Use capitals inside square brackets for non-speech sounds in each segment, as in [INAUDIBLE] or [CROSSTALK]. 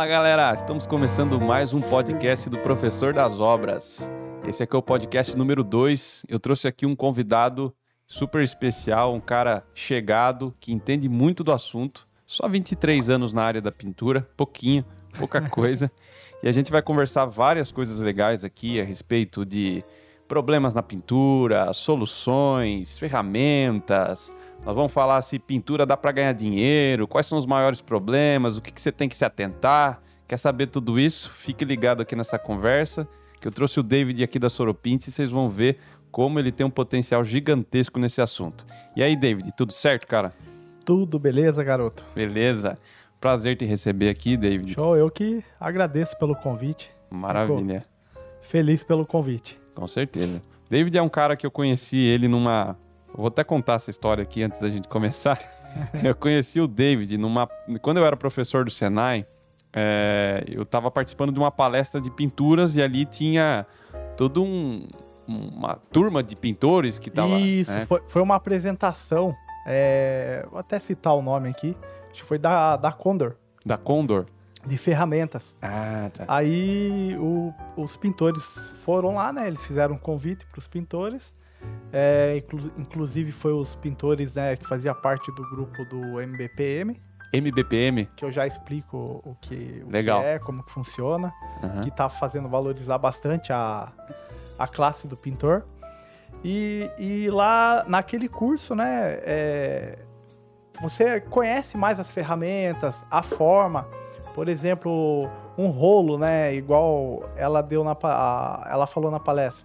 Fala galera, estamos começando mais um podcast do Professor das Obras. Esse aqui é o podcast número 2. Eu trouxe aqui um convidado super especial, um cara chegado, que entende muito do assunto. Só 23 anos na área da pintura, pouquinho, pouca [LAUGHS] coisa. e a gente vai conversar várias coisas legais aqui a respeito de problemas na pintura, soluções, ferramentas. Nós vamos falar se pintura dá para ganhar dinheiro, quais são os maiores problemas, o que, que você tem que se atentar. Quer saber tudo isso? Fique ligado aqui nessa conversa, que eu trouxe o David aqui da Soropinte e vocês vão ver como ele tem um potencial gigantesco nesse assunto. E aí, David, tudo certo, cara? Tudo beleza, garoto? Beleza. Prazer te receber aqui, David. Show, eu que agradeço pelo convite. Maravilha. Fico feliz pelo convite. Com certeza. David é um cara que eu conheci ele numa. Eu vou até contar essa história aqui antes da gente começar. [LAUGHS] eu conheci o David numa. Quando eu era professor do Senai, é... eu estava participando de uma palestra de pinturas e ali tinha todo um. Uma turma de pintores que estava. Isso, né? foi, foi uma apresentação. É... Vou até citar o nome aqui. Acho que foi da, da Condor. Da Condor. De ferramentas. Ah, tá. Aí o, os pintores foram lá, né? Eles fizeram um convite para os pintores. É, inclu, inclusive foi os pintores né, que fazia parte do grupo do MBPM. MBPM? Que eu já explico o que, o Legal. que é, como que funciona. Uhum. Que tá fazendo valorizar bastante a, a classe do pintor. E, e lá naquele curso, né? É, você conhece mais as ferramentas, a forma. Por exemplo, um rolo, né? Igual ela deu na a, ela falou na palestra.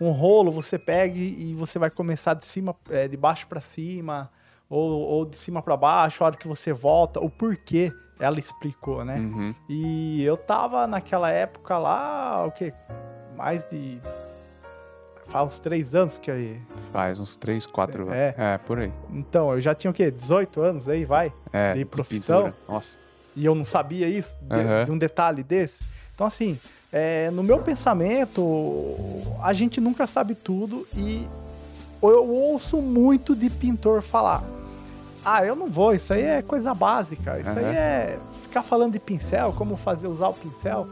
Um rolo você pega e você vai começar de cima, é, de baixo para cima, ou, ou de cima para baixo. A hora que você volta, o porquê ela explicou, né? Uhum. E eu tava naquela época lá, o que? Mais de. Faz uns três anos que eu. Faz uns 3, 4 anos. É. é, por aí. Então, eu já tinha o quê? 18 anos aí, vai? É, De profissão? pintura. Nossa. E eu não sabia isso, de, Aham. de um detalhe desse. Então, assim, é, no meu pensamento, a gente nunca sabe tudo e eu ouço muito de pintor falar. Ah, eu não vou, isso aí é coisa básica. Isso Aham. aí é ficar falando de pincel, como fazer usar o pincel.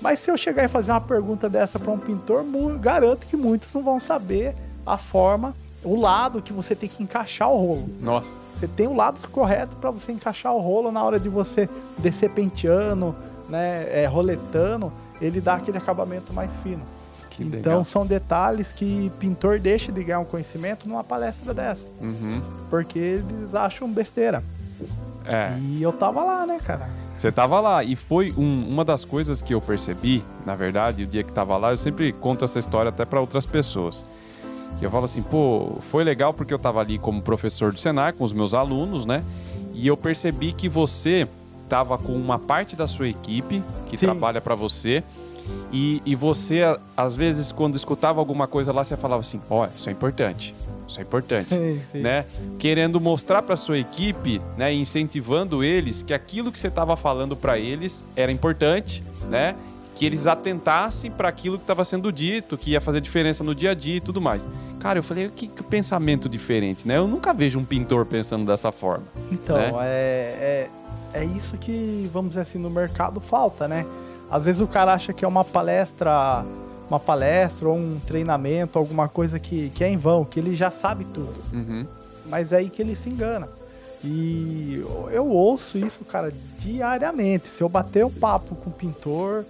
Mas se eu chegar e fazer uma pergunta dessa para um pintor, garanto que muitos não vão saber a forma, o lado que você tem que encaixar o rolo. Nossa. Você tem o lado correto para você encaixar o rolo na hora de você descer penteando, né, é, roletando, ele dá aquele acabamento mais fino. Que então legal. são detalhes que pintor deixa de ganhar um conhecimento numa palestra dessa, Uhum. porque eles acham besteira. É. E eu tava lá, né, cara? Você tava lá e foi um- uma das coisas que eu percebi, na verdade, o dia que tava lá, eu sempre conto essa história até para outras pessoas. Que eu falo assim, pô, foi legal porque eu tava ali como professor do Senai com os meus alunos, né? E eu percebi que você tava com uma parte da sua equipe que Sim. trabalha para você. E, e você, às vezes, quando escutava alguma coisa lá, você falava assim: ó, isso é importante. Isso é importante né? Querendo mostrar para sua equipe, né, incentivando eles que aquilo que você estava falando para eles era importante, né? Que eles atentassem para aquilo que estava sendo dito, que ia fazer diferença no dia a dia e tudo mais. Cara, eu falei, que, que pensamento diferente, né? Eu nunca vejo um pintor pensando dessa forma. Então, né? é, é, é isso que, vamos dizer assim, no mercado falta, né? Às vezes o cara acha que é uma palestra, uma palestra ou um treinamento, alguma coisa que, que é em vão, que ele já sabe tudo. Uhum. Mas é aí que ele se engana. E eu- ouço isso, cara, diariamente. Se eu bater um papo com o pintor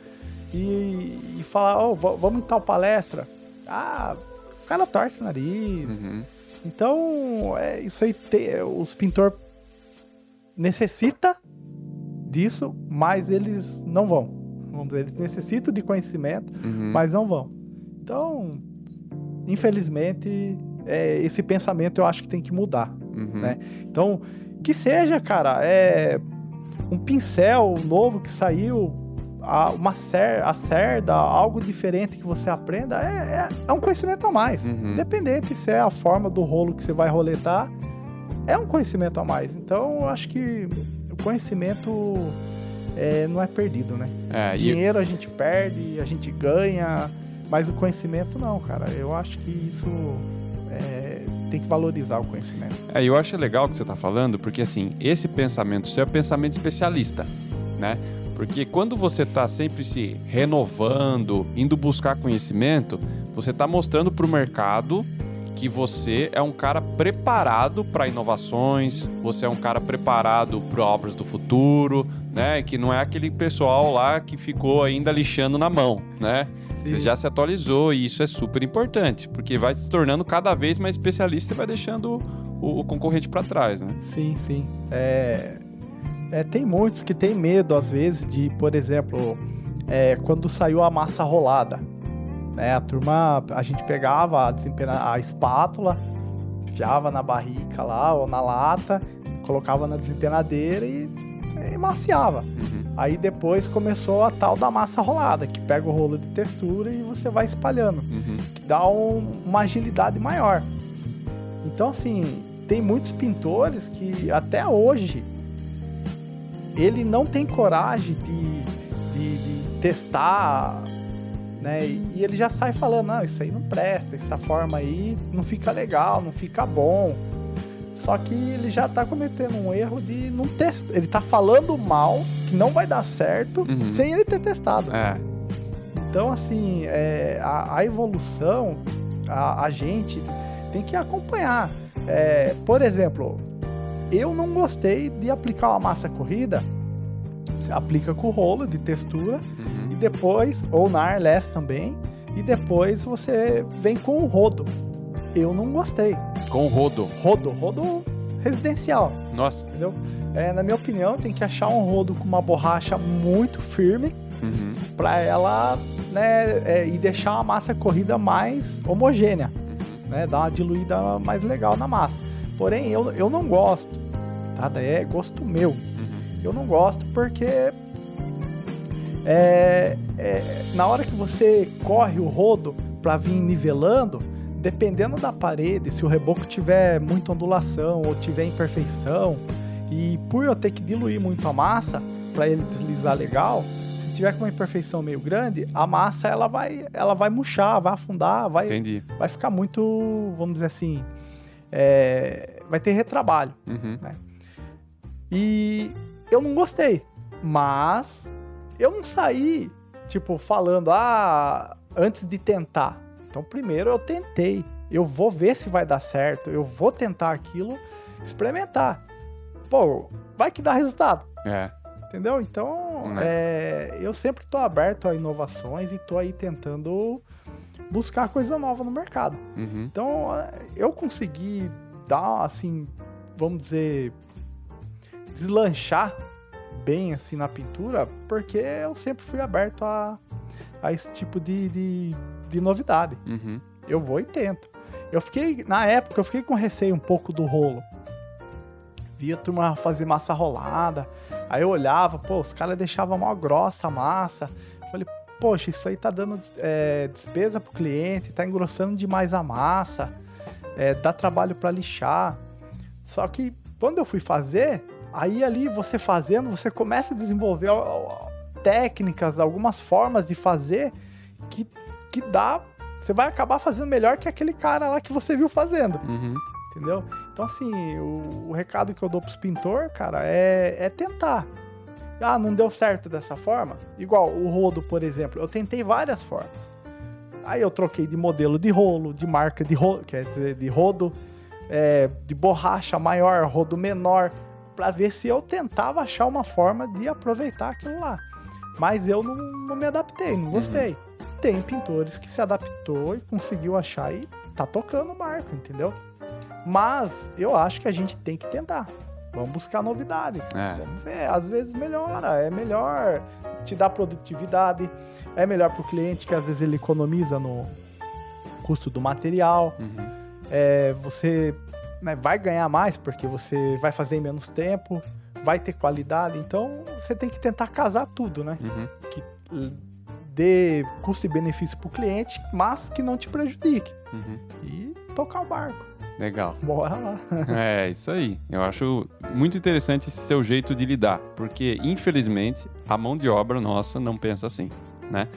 e, e falar, ó, va- vamos em tal palestra. Ah, o cara torce o nariz. Uhum. Então, é, isso aí, te, os pintor necessita disso, mas eles não vão. Eles necessitam de conhecimento, Uhum. mas não vão. Então, infelizmente, é, esse pensamento eu acho que tem que mudar. Uhum. né? Então, que seja, cara, é um pincel novo que saiu, uma cer a cerda, algo diferente que você aprenda, é, é, é um conhecimento a mais. Uhum. Independente se é a forma do rolo que você vai roletar, é um conhecimento a mais. Então, eu acho que o conhecimento é, não é perdido, né? É, Dinheiro a gente perde, a gente ganha, mas o conhecimento não, cara. Eu acho que isso é, tem que valorizar o conhecimento. É, eu acho legal o que você está falando, porque assim, esse pensamento seu é pensamento especialista, né? Porque quando você está sempre se renovando, indo buscar conhecimento, você está mostrando para o mercado que você é um cara preparado para inovações, você é um cara preparado para obras do futuro, né? Que não é aquele pessoal lá que ficou ainda lixando na mão, né? Sim. Você já se atualizou e isso é super importante, porque vai se tornando cada vez mais especialista e vai deixando o, o concorrente para trás, né? Sim, sim. É, é, tem muitos que têm medo, às vezes, de, por exemplo, é, quando saiu a massa rolada. Né, a turma, a gente pegava a, a espátula, enfiava na barrica lá ou na lata, colocava na desempenadeira e, e maciava. Uhum. Aí depois começou a tal da massa rolada, que pega o rolo de textura e você vai espalhando, uhum. que dá um, uma agilidade maior. Então, assim, tem muitos pintores que até hoje ele não tem coragem de, de, de testar, né? E, e, ele já sai falando, não, isso aí não presta, essa forma aí não fica legal, não fica bom. Só que ele já tá cometendo um erro de não testar. Ele tá falando mal, que não vai dar certo, uhum. sem ele ter testado. É. Então, assim, é, a, a, evolução, a, a, gente tem que acompanhar. É, por exemplo, eu não gostei de aplicar uma massa corrida. Você aplica com rolo de textura uhum. e depois, ou na Arless também, e depois você vem com o rodo. Eu não gostei. Com o rodo? Rodo, rodo residencial. Nossa. Entendeu? É, na minha opinião, tem que achar um rodo com uma borracha muito firme uhum. para ela, né, é, e deixar a massa corrida mais homogênea, uhum. né, dar uma diluída mais legal na massa. Porém, eu, eu não gosto Daí é gosto meu. Uhum. Eu não gosto porque é, é, na hora que você corre o rodo para vir nivelando, dependendo da parede, se o reboco tiver muita ondulação ou tiver imperfeição, e por eu ter que diluir muito a massa para ele deslizar legal, se tiver com uma imperfeição meio grande, a massa ela vai, ela vai murchar, vai afundar, vai, Entendi. vai ficar muito, vamos dizer assim, é, vai ter retrabalho, uhum. né? E eu não gostei. Mas eu não saí, tipo, falando, ah, antes de tentar. Então, primeiro eu tentei. Eu vou ver se vai dar certo. Eu vou tentar aquilo, experimentar. Pô, vai que dá resultado. É. Entendeu? Então, é. É, eu sempre tô aberto a inovações e tô aí tentando buscar coisa nova no mercado. Uhum. Então, eu consegui dar, assim, vamos dizer, deslanchar bem assim na pintura, porque eu sempre fui aberto a, a esse tipo de, de, de novidade. Uhum. Eu vou e tento. Eu fiquei, na época, eu fiquei com receio um pouco do rolo. Via a turma fazer massa rolada. Aí eu olhava, pô, os caras deixavam mal grossa a massa. Eu falei, poxa, isso aí tá dando é, despesa pro cliente, tá engrossando demais a massa, é, dá trabalho para lixar. Só que quando eu fui fazer, Aí ali você fazendo, você começa a desenvolver técnicas, algumas formas de fazer que, que dá. Você vai acabar fazendo melhor que aquele cara lá que você viu fazendo. Uhum. Entendeu? Então, assim, o, o, recado que eu dou pros pintor, cara, é, é tentar. Ah, não deu certo dessa forma? Igual o rodo, por exemplo. Eu tentei várias formas. Aí eu troquei de modelo de rolo, de marca de rolo, quer dizer, de rodo, é, de borracha maior, rodo menor para ver se eu tentava achar uma forma de aproveitar aquilo lá. Mas eu não, não me adaptei, não gostei. Uhum. Tem pintores que se adaptou e conseguiu achar e tá tocando o barco, entendeu? Mas eu acho que a gente tem que tentar. Vamos buscar novidade. É. Vamos ver. Às vezes melhora. É melhor te dar produtividade. É melhor para o cliente, que às vezes ele economiza no custo do material. Uhum. É, você né, vai ganhar mais porque você vai fazer em menos tempo, vai ter qualidade. Então você tem que tentar casar tudo, né? Uhum. Que dê custo e benefício para o cliente, mas que não te prejudique. Uhum. E tocar o barco. Legal. Bora lá. [LAUGHS] é, isso aí. Eu acho muito interessante esse seu jeito de lidar, porque infelizmente a mão de obra nossa não pensa assim, né?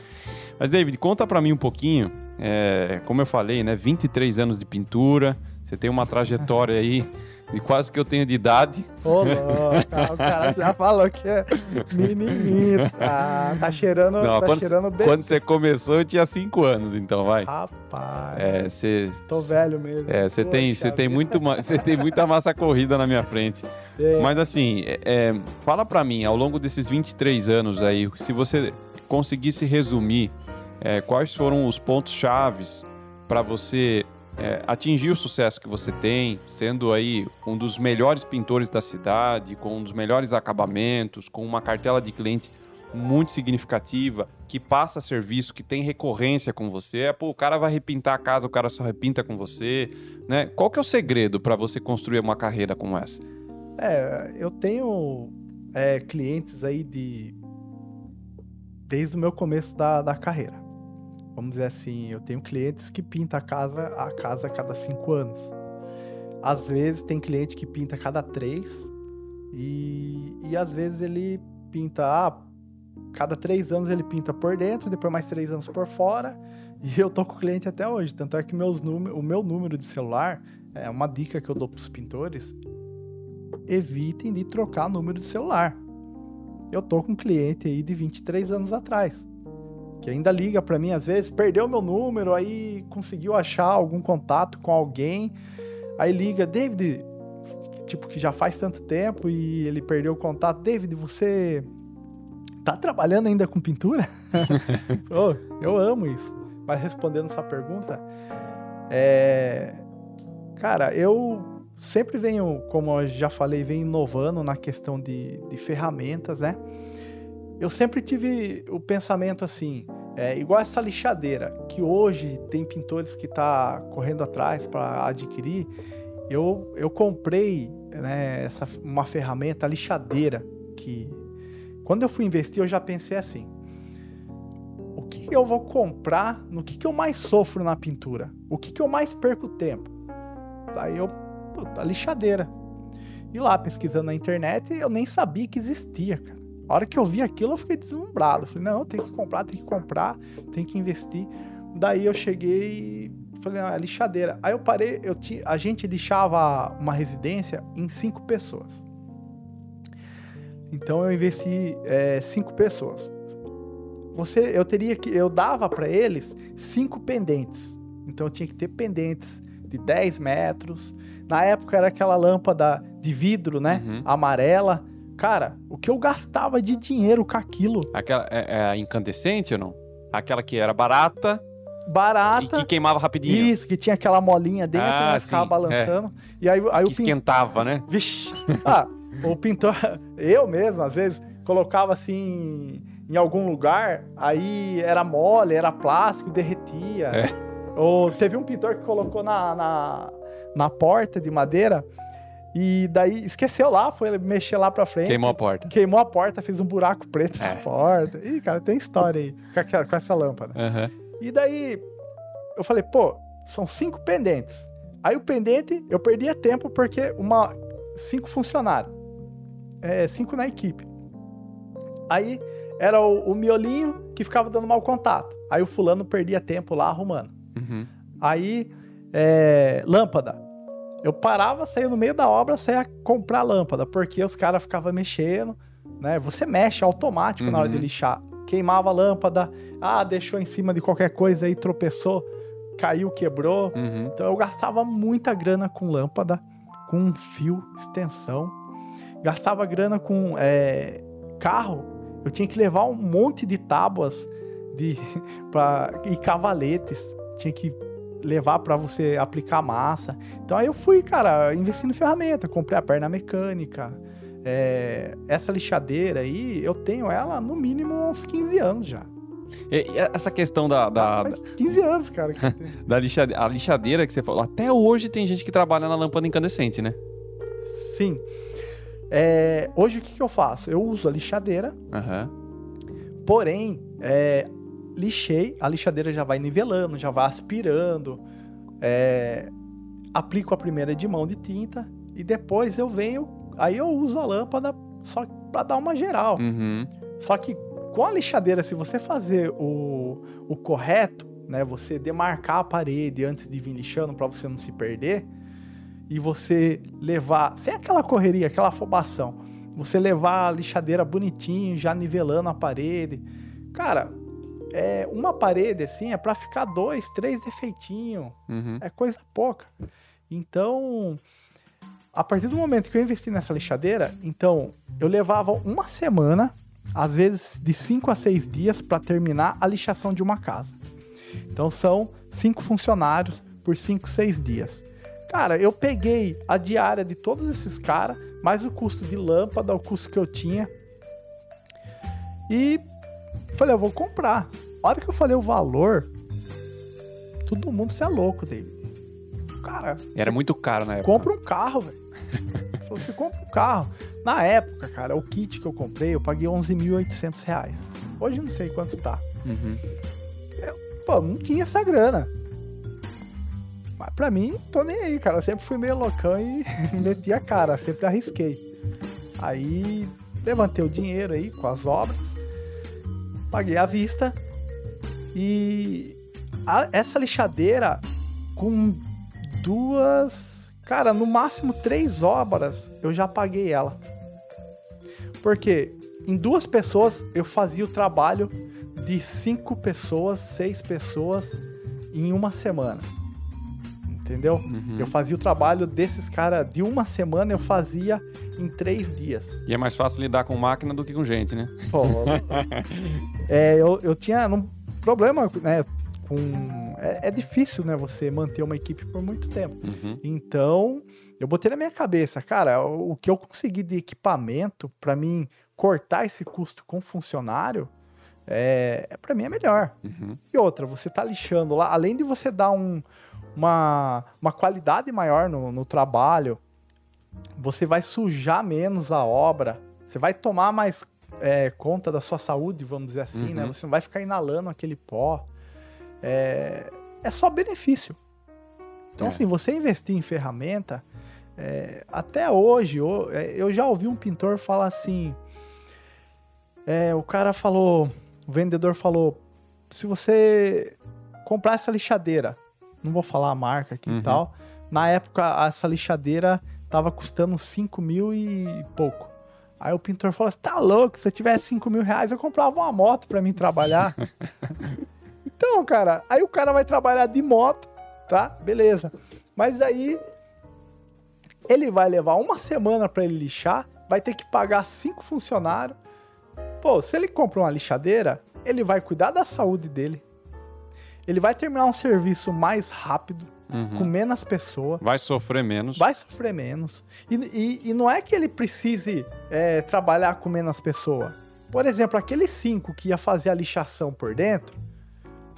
Mas David, conta para mim um pouquinho, é, como eu falei, né, 23 anos de pintura, você tem uma trajetória aí de quase que eu tenho de idade. Ô, louco, o cara já falou que é menininho. Tá, tá cheirando, Não, tá quando, cheirando bem. quando você começou, eu tinha 5 anos, então vai. Rapaz, É, você. tô velho mesmo. É, você tem, você tem muito, você tem muita massa corrida na minha frente. É, Mas assim, é, é, fala pra mim, ao longo desses 23 anos aí, se você conseguisse resumir é, quais foram os pontos chaves para você é, atingir o sucesso que você tem, sendo aí um dos melhores pintores da cidade, com um dos melhores acabamentos, com uma cartela de cliente muito significativa, que passa serviço, que tem recorrência com você. É, pô, o cara vai repintar a casa, o cara só repinta com você, né? Qual que é o segredo para você construir uma carreira como essa? É, eu tenho é, clientes aí de. Desde o meu começo da, da carreira. Vamos dizer assim, eu tenho clientes que pintam a casa a casa a cada cinco anos. Às vezes tem cliente que pinta a cada três. E, e às vezes ele pinta. Ah, cada três anos ele pinta por dentro, depois mais três anos por fora. E eu tô com o cliente até hoje. Tanto é que meus o meu número de celular é uma dica que eu dou pros pintores evitem de trocar número de celular. Eu tô com um cliente aí de 23 anos atrás, que ainda liga para mim às vezes, perdeu meu número, aí conseguiu achar algum contato com alguém, aí liga, David, tipo que já faz tanto tempo e ele perdeu o contato, David, você tá trabalhando ainda com pintura? [LAUGHS] [LAUGHS] Ô, eu amo isso. Mas respondendo sua pergunta, é... cara, eu sempre venho, como eu já falei, venho inovando na questão de, de ferramentas, né? Eu sempre tive o pensamento assim, é, igual essa lixadeira, que hoje tem pintores que tá correndo atrás para adquirir. Eu, eu comprei né, essa, uma ferramenta, lixadeira, que quando eu fui investir eu já pensei assim, o que eu vou comprar, no que, que eu mais sofro na pintura? O que, que eu mais perco tempo? Daí eu puta, lixadeira. E lá, pesquisando na internet, eu nem sabia que existia, cara. A hora que eu vi aquilo, eu fiquei deslumbrado. Falei, não, tem que comprar, tem que comprar, tem que investir. Daí eu cheguei e falei, não, é lixadeira. Aí eu parei, eu a gente lixava uma residência em cinco pessoas. Então eu investi é, cinco pessoas. Você, eu teria que, eu dava para eles cinco pendentes. Então eu tinha que ter pendentes de 10 metros, na época era aquela lâmpada de vidro, né? Uhum. Amarela. Cara, o que eu gastava de dinheiro com aquilo? Aquela é, é incandescente ou não? Aquela que era barata e Barata. que queimava rapidinho. Isso, que tinha aquela molinha dentro, Ah, né? Ficava balançando. E aí, aí que o esquentava, né? Vixe! Ah, o pintor. [LAUGHS] Eu mesmo, às vezes, colocava assim em algum lugar, aí era mole, era plástico, derretia. É. Ou teve um pintor que colocou na, na, na porta de madeira e daí esqueceu lá, foi mexer lá pra frente. Queimou a porta. Queimou a porta, fez um buraco preto É. na porta. Ih, cara, tem história aí com, aquela- com essa lâmpada. Aham. E daí eu falei, pô, são cinco pendentes. Aí o pendente eu perdia tempo porque uma cinco funcionários, é, cinco na equipe. Aí era o, o miolinho que ficava dando mau contato. Aí o fulano perdia tempo lá arrumando. Uhum. Aí é, lâmpada. Eu parava, saía no meio da obra, saía comprar lâmpada, porque os caras ficavam mexendo, né? Você mexe automático na hora de Uhum. lixar. Queimava a lâmpada, ah, deixou em cima de qualquer coisa aí, tropeçou, caiu, quebrou. Uhum. Então eu gastava muita grana com lâmpada, com fio, extensão. Gastava grana com é, carro. Eu tinha que levar um monte de tábuas de, [LAUGHS] pra, e cavaletes. Tinha que levar para você aplicar massa. Então aí eu fui, cara, investindo em ferramenta. Comprei a perna mecânica. É, essa lixadeira aí, eu tenho ela no mínimo há uns 15 anos já. E, essa questão da, da, Faz 15 anos, cara. [LAUGHS] da lixadeira, a lixadeira que você falou, até hoje tem gente que trabalha na lâmpada incandescente, né? Sim. É, hoje o que, que eu faço? Eu uso a lixadeira, Aham. porém, é, lixei, a lixadeira já vai nivelando, já vai aspirando, é, aplico a primeira de mão de tinta e depois eu venho, aí eu uso a lâmpada só para dar uma geral. Uhum. Só que com a lixadeira, se você fazer o, o correto, né, você demarcar a parede antes de vir lixando para você não se perder, e você levar, sem aquela correria, aquela afobação, você levar a lixadeira bonitinho, já nivelando a parede. Cara, é, uma parede assim é para ficar dois, três defeitinhos. Uhum. É coisa pouca. Então, a partir do momento que eu investi nessa lixadeira, então eu levava uma semana, às vezes de cinco a seis dias, para terminar a lixação de uma casa. Então são cinco funcionários por cinco, seis dias. Cara, eu peguei a diária de todos esses caras, mais o custo de lâmpada, o custo que eu tinha. E falei, eu vou comprar. A hora que eu falei o valor, todo mundo se é louco, David. Cara, Era muito caro na época. compra um carro, velho. Falou, você compra um carro. Na época, cara, o kit que eu comprei, eu paguei 11.800 reais. Hoje eu não sei quanto tá. Uhum. Pô, não tinha essa grana. Mas pra mim, tô nem aí, cara. Eu sempre fui meio loucão e [LAUGHS] meti a cara, sempre arrisquei. Aí levantei o dinheiro aí com as obras, paguei à vista e a- essa lixadeira com duas, cara, no máximo três obras eu já paguei ela. Porque em duas pessoas eu fazia o trabalho de cinco pessoas, seis pessoas em uma semana. Entendeu? Uhum. Eu fazia o trabalho desses caras de uma semana, eu fazia em três dias. E é mais fácil lidar com máquina do que com gente, né? Pô, [LAUGHS] é, eu, eu tinha um problema, né? Com, é, é difícil, né? Você manter uma equipe por muito tempo. Uhum. Então, eu botei na minha cabeça, cara, o, o que eu consegui de equipamento para mim cortar esse custo com funcionário, é, para mim é melhor. Uhum. E outra, você tá lixando lá, além de você dar um- uma, uma qualidade maior no, no trabalho, você vai sujar menos a obra, você vai tomar mais é, conta da sua saúde, vamos dizer assim, né? Uhum. Você não vai ficar inalando aquele pó. É, é só benefício. Então, É. assim, você investir em ferramenta, é, até hoje, eu, é, eu já ouvi um pintor falar assim. é, o cara falou, o vendedor falou: se você comprar essa lixadeira, não vou falar a marca aqui Uhum. e tal, na época essa lixadeira tava custando 5 mil e pouco. Aí o pintor falou assim: tá louco, se eu tivesse 5 mil reais, eu comprava uma moto pra mim trabalhar. [LAUGHS] então, cara, aí o cara vai trabalhar de moto, tá? Beleza. Mas aí ele vai levar uma semana pra ele lixar, vai ter que pagar cinco funcionários. Pô, se ele compra uma lixadeira, ele vai cuidar da saúde dele. Ele vai terminar um serviço mais rápido, Uhum. com menos pessoas Vai sofrer menos. vai sofrer menos. E, e- e não é que ele precise é, trabalhar com menos pessoa. Por exemplo, aquele cinco que ia fazer a lixação por dentro,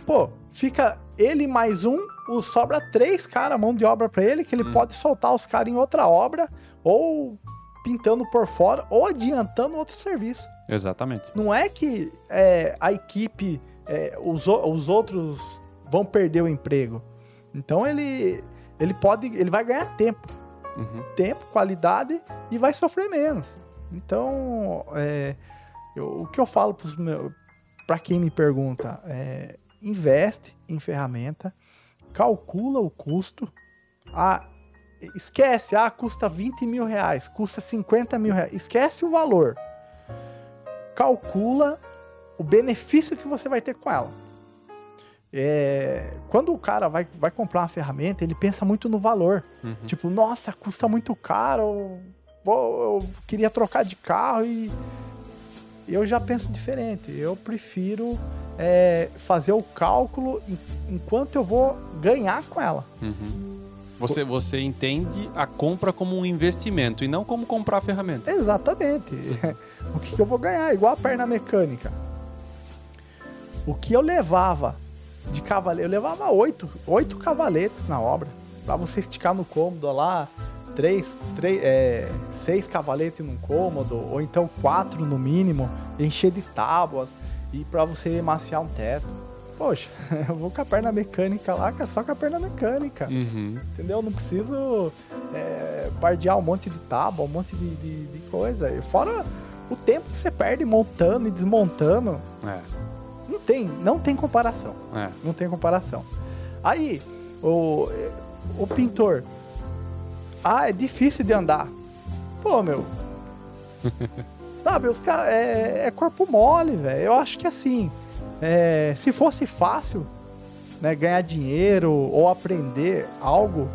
pô, fica ele mais um, o, sobra três caras, mão de obra pra ele, que ele Hum. pode soltar os caras em outra obra, ou pintando por fora, ou adiantando outro serviço. Exatamente. Não é que é, a equipe, é, os, os outros vão perder o emprego. Então ele, ele pode, ele vai ganhar tempo Uhum. tempo, qualidade e vai sofrer menos. Então, é, eu- o que eu falo para quem me pergunta é investe em ferramenta, calcula o custo, ah, esquece, ah, custa 20 mil reais, custa 50 mil reais, esquece o valor. Calcula o benefício que você vai ter com ela. É, quando o cara vai, vai comprar uma ferramenta, ele pensa muito no valor. Uhum. Tipo, nossa, custa muito caro. eu vou- eu queria trocar de carro e eu já penso diferente. Eu prefiro é, fazer o cálculo enquanto eu vou ganhar com ela. Uhum. Você, você entende a compra como um investimento e não como comprar a ferramenta. Exatamente. [LAUGHS] o que, que eu vou ganhar? Igual a perna mecânica. O que eu levava de cavalete, eu levava oito, oito cavaletes na obra. Pra você esticar no cômodo lá, três, três, é, seis cavaletes num cômodo, ou então quatro no mínimo, encher de tábuas e pra você maciar um teto. Poxa, [LAUGHS] eu vou com a perna mecânica lá, cara, só com a perna mecânica. Uhum. Entendeu? Não preciso é, bardear um monte de tábua, um monte de, de, de coisa. E Fora o tempo que você perde montando e desmontando, É, não tem, não tem comparação. é. Não tem comparação. Aí, o, o pintor, Ah, é difícil de andar. Pô, meu. [LAUGHS] Sabe, os caras. É, é corpo mole, velho. Eu acho que assim. é, se fosse fácil, né, ganhar dinheiro ou aprender algo,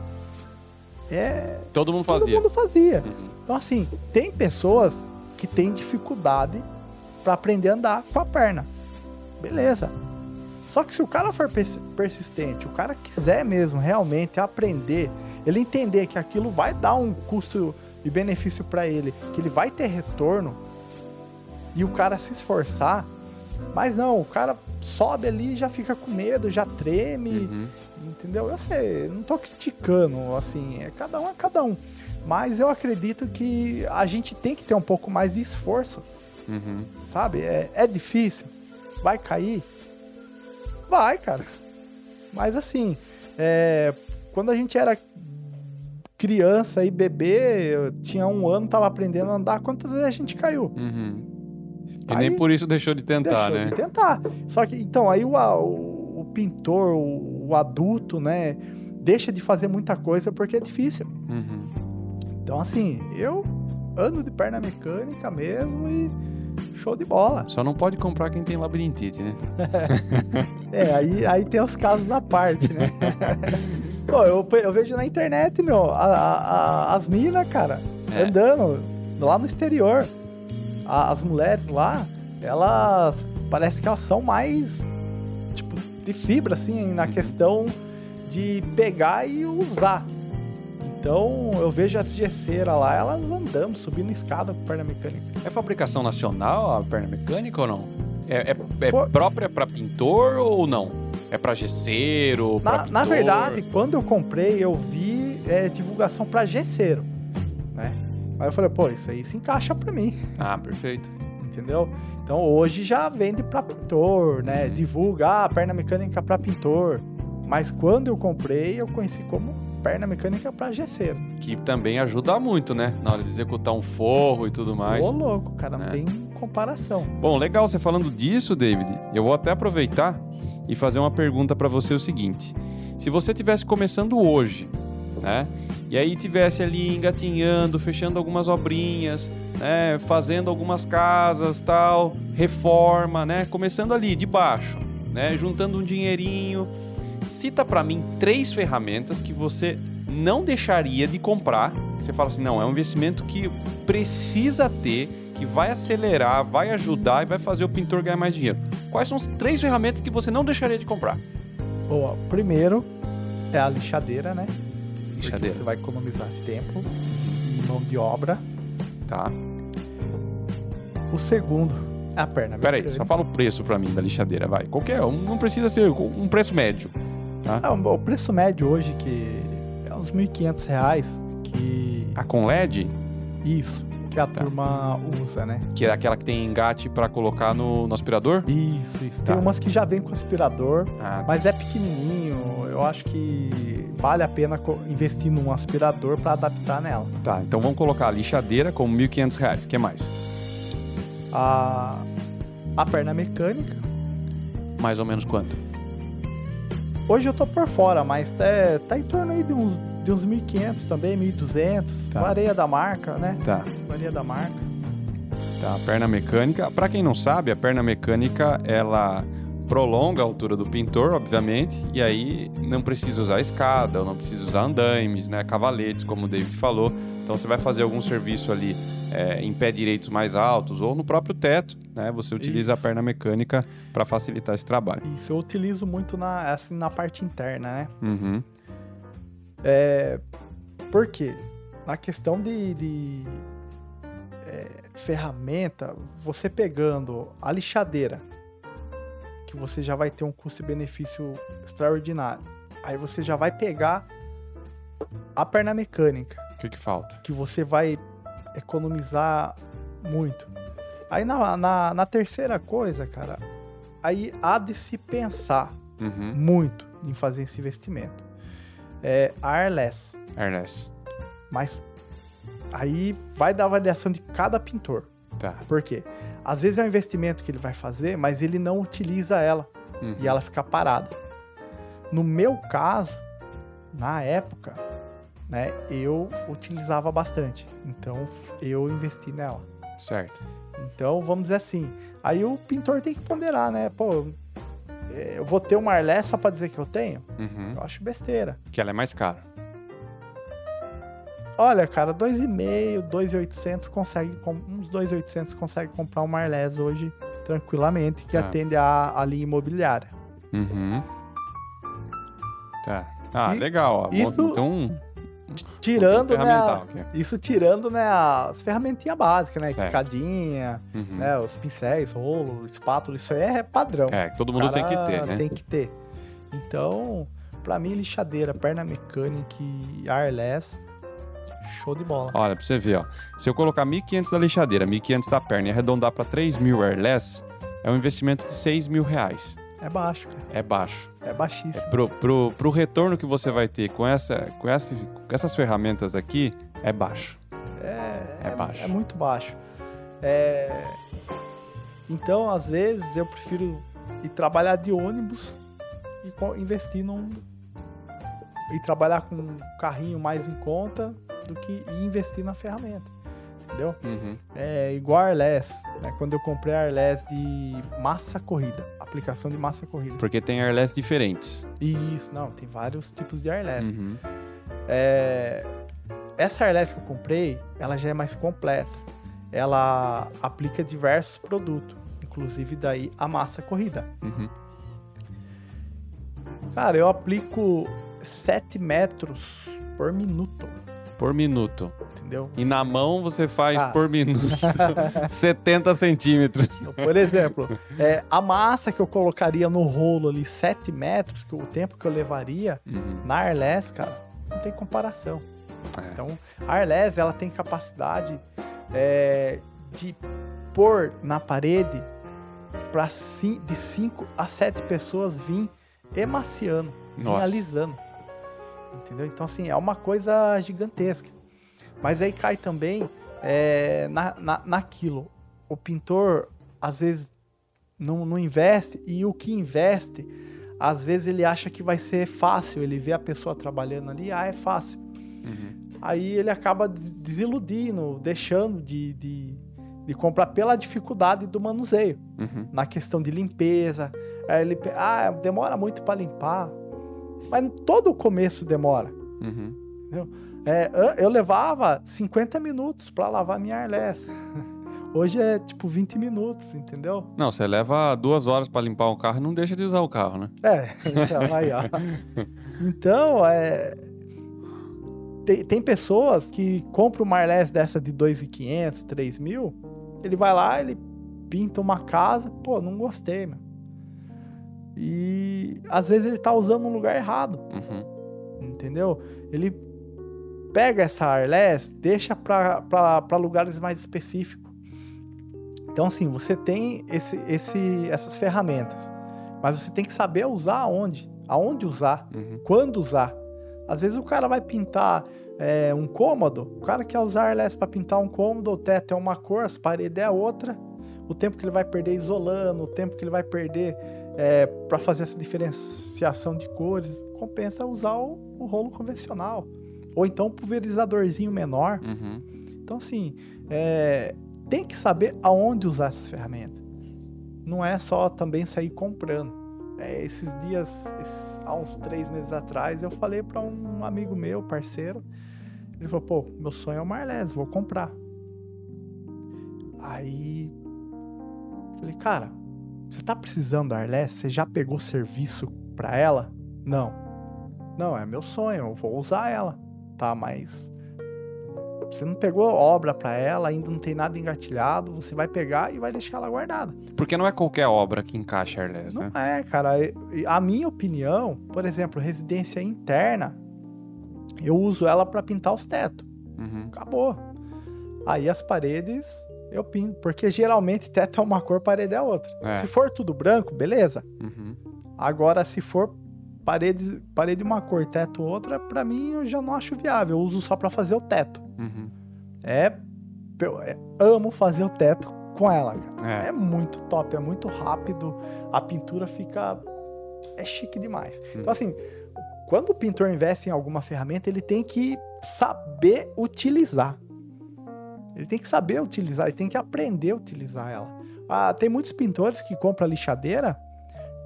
é, Todo mundo todo fazia. mundo fazia. Uhum. Então, assim, tem pessoas que têm dificuldade para aprender a andar com a perna. Beleza. Só que se o cara for pers- persistente, o cara quiser mesmo realmente aprender, ele entender que aquilo vai dar um custo e benefício para ele, que ele vai ter retorno, e o cara se esforçar, mas não, o cara sobe ali e já fica com medo, já treme, Uhum. Entendeu? Eu sei, não tô criticando, assim, é cada um é cada um. Mas eu acredito que a gente tem que ter um pouco mais de esforço, Uhum. sabe? É, é difícil. Vai cair? Vai, cara. Mas assim, é, quando a gente era criança e bebê, eu tinha um ano, tava aprendendo a andar, quantas vezes a gente caiu? Uhum. E Aí- nem por isso deixou de tentar, Deixou né? de tentar. Só que, então, aí o, o, o pintor, o, o adulto, né, deixa de fazer muita coisa porque é difícil. Uhum. Então, assim, eu ando de perna mecânica mesmo e show de bola. Só não pode comprar quem tem labirintite, né? [LAUGHS] É, aí, aí tem os casos da parte, né? [LAUGHS] Pô, eu, eu vejo na internet, meu, a- a- as minas, cara, É. andando lá no exterior. A- as mulheres lá, elas parece que elas são mais, tipo, de fibra, assim, na questão de pegar e usar. Então, eu vejo as gesseiras lá, elas andando, subindo escada com perna mecânica. É fabricação nacional a perna mecânica ou não? É, é- é Foi- própria para pintor ou não? É para gesseiro? pra Na, na pintor? verdade, quando eu comprei, eu vi é, divulgação pra gesseiro, né? Aí eu falei, pô, isso aí se encaixa pra mim, Ah, perfeito. entendeu? Então hoje já vende pra pintor, né? Uhum. Divulga a perna mecânica pra pintor. Mas quando eu comprei, eu conheci como perna mecânica pra gesseiro. Que também ajuda muito, né? Na hora de executar um forro e tudo mais. Ô louco, cara, não É. tem comparação. Bom, legal você falando disso, David. Eu vou até aproveitar e fazer uma pergunta para você o seguinte: se você tivesse começando hoje, né? E aí tivesse ali engatinhando, fechando algumas obrinhas, né, fazendo algumas casas, tal, reforma, né, começando ali de baixo, né, juntando um dinheirinho. Cita para mim três ferramentas que você não deixaria de comprar. Você fala assim, não, é um investimento que precisa ter, que vai acelerar, vai ajudar e vai fazer o pintor ganhar mais dinheiro. Quais são as três ferramentas que você não deixaria de comprar? Boa, primeiro é a lixadeira, né? Porque Lixadeira. você vai economizar tempo e mão de obra. Tá. O segundo a perna Pera aí, mecânica. só fala o preço para mim da lixadeira, vai. Qualquer um, não precisa ser um preço médio. Ah, o preço médio hoje que é uns 1.500 reais que A com LED, isso que a Tá. turma usa, né? que é aquela que tem engate para colocar no, no aspirador? Isso, isso. Tá. Tem umas que já vem com aspirador, Ah, mas é pequenininho. Eu acho que vale a pena investir num aspirador para adaptar nela. tá. Então vamos colocar a lixadeira como 1.500 reais. O que mais? A a perna mecânica. Mais ou menos quanto? Hoje eu tô por fora, mas tá, tá em torno aí de uns de uns 1.500 também, 1.200. Tá. Varia da marca, né? Tá. Varia da marca. Tá, a perna mecânica. Para quem não sabe, a perna mecânica ela prolonga a altura do pintor, obviamente, e aí não precisa usar escada, não precisa usar andaimes, né, cavaletes, como o David falou. Então você vai fazer algum serviço ali é, em pé direitos mais altos ou no próprio teto, né? Você utiliza Isso. a perna mecânica para facilitar esse trabalho. Isso eu utilizo muito na, assim, na parte interna, né? Uhum. É, por quê? Na questão de, de, é, ferramenta, você pegando a lixadeira, que você já vai ter um custo-benefício extraordinário. Aí você já vai pegar a perna mecânica, O que, que falta? que você vai economizar muito. Aí na, na, na terceira coisa, cara, aí há de se pensar Uhum. muito em fazer esse investimento. É airless. Ernest. Mas aí vai da avaliação de cada pintor. Tá. Por quê? Às vezes é um investimento que ele vai fazer, mas ele não utiliza ela Uhum. e ela fica parada. No meu caso, na época, né, eu utilizava bastante. Então eu investi nela. Certo. Então, vamos dizer assim. Aí o pintor tem que ponderar, né? Pô, é, eu vou ter uma Arlé só pra dizer que eu tenho? Uhum. Eu acho besteira. Que ela é mais cara. Olha, cara, 2,5, 2,800 consegue, uns 2,800 consegue comprar uma Arlés hoje tranquilamente, que Ah. atende a, a linha imobiliária. Uhum. Tá. Ah, E legal. isso- Então, Tirando, né? a-. Isso tirando, né, as ferramentinhas básicas, né? Certo. Quicadinha, Uhum. né? Os pincéis, rolo, espátula, isso é padrão. É, todo mundo tem que ter, né? Tem que ter. Então, pra mim, lixadeira, perna mecânica e airless, show de bola. Olha, pra você ver, ó. Se eu colocar 1.500 da lixadeira, 1.500 da perna e arredondar pra 3.000 airless, é um investimento de 6 mil reais. É baixo, cara. É baixo. É baixíssimo. Pro, pro, pro retorno que você vai ter com, essa, com, essa, com essas ferramentas aqui, é baixo. É, É baixo. É muito baixo. É, Então, às vezes, eu prefiro ir trabalhar de ônibus e investir num. e trabalhar com um carrinho mais em conta do que ir investir na ferramenta. Entendeu? Uhum. É igual a Airless, né? Quando eu comprei a Airless de massa corrida, aplicação de massa corrida. Porque tem airless diferentes. Isso, não, tem vários tipos de Airless. Uhum. É, Essa Airless que eu comprei, ela já é mais completa. Ela aplica diversos produtos, inclusive daí a massa corrida. Uhum. Cara, eu aplico 7 metros por minuto, Por minuto. entendeu? E na mão você faz Ah. por minuto [LAUGHS] 70 centímetros. Por exemplo, é, a massa que eu colocaria no rolo ali, 7 metros, que o tempo que eu levaria Uhum. na Airless, cara, não tem comparação. É. Então, a Arles, ela tem capacidade é, de pôr na parede para de 5 a 7 pessoas vir emaciando, Nossa. alisando. Entendeu? Então, assim, é uma coisa gigantesca. Mas aí cai também é, na, na, naquilo. O pintor, às vezes, não, não investe, e o que investe, às vezes ele acha que vai ser fácil. Ele vê a pessoa trabalhando ali, ah, é fácil Uhum. aí ele acaba des- desiludindo, deixando de, de, de comprar pela dificuldade do manuseio, Uhum. na questão de limpeza. Aí ele, ah, demora muito para limpar, mas todo o começo demora. Uhum. É, an- eu levava 50 minutos para lavar minha Arless. [LAUGHS] Hoje é tipo 20 minutos, entendeu? Não, você leva duas horas pra limpar um carro e não deixa de usar o carro, né? É, então, aí, ó. [LAUGHS] Então, é. Tem, tem pessoas que compram uma Arless dessa de 2.500, 3 mil, ele vai lá, ele pinta uma casa, pô, não gostei, meu. E às vezes ele tá usando no lugar errado, Uhum. entendeu? Ele pega essa Arless, deixa para lugares mais específicos. Então, assim, você tem esse, esse, essas ferramentas, mas você tem que saber usar aonde, aonde usar, Uhum. quando usar. Às vezes o cara vai pintar é, um cômodo, o cara quer usar Arless para pintar um cômodo, o teto é uma cor, as paredes é outra, o tempo que ele vai perder isolando, o tempo que ele vai perder para fazer essa diferenciação de cores, compensa usar o, o rolo convencional. Ou então um pulverizadorzinho menor. Uhum. Então, assim, é, tem que saber aonde usar essas ferramentas. Não é só também sair comprando. É, esses dias, esses- há uns três meses atrás, eu falei para um amigo meu, parceiro, ele falou, pô, meu sonho é uma Arlés, vou comprar. Aí, falei, cara, você tá precisando da Arlés? Você já pegou serviço para ela? Não. Não, é meu sonho, eu vou usar ela, tá? Mas você não pegou obra para ela, ainda não tem nada engatilhado, você vai pegar e vai deixar ela guardada. Porque não é qualquer obra que encaixa airless, Não né? é, cara. A minha opinião, por exemplo, residência interna, eu uso ela para pintar os tetos. Uhum. Acabou. Aí as paredes eu pinto, porque geralmente teto é uma cor, parede é outra. É. Se for tudo branco, beleza. Uhum. Agora, se for parede, parede uma cor, teto outra, para mim eu já não acho viável. Eu uso só para fazer o teto. Uhum. É, eu é- amo fazer o teto com ela, cara. É. É muito top, é muito rápido, a pintura fica. É chique demais. Hum. Então, assim, quando o pintor investe em alguma ferramenta, ele tem que saber utilizar. Ele tem que saber utilizar, ele tem que aprender a utilizar ela. Ah, tem muitos pintores que compram lixadeira,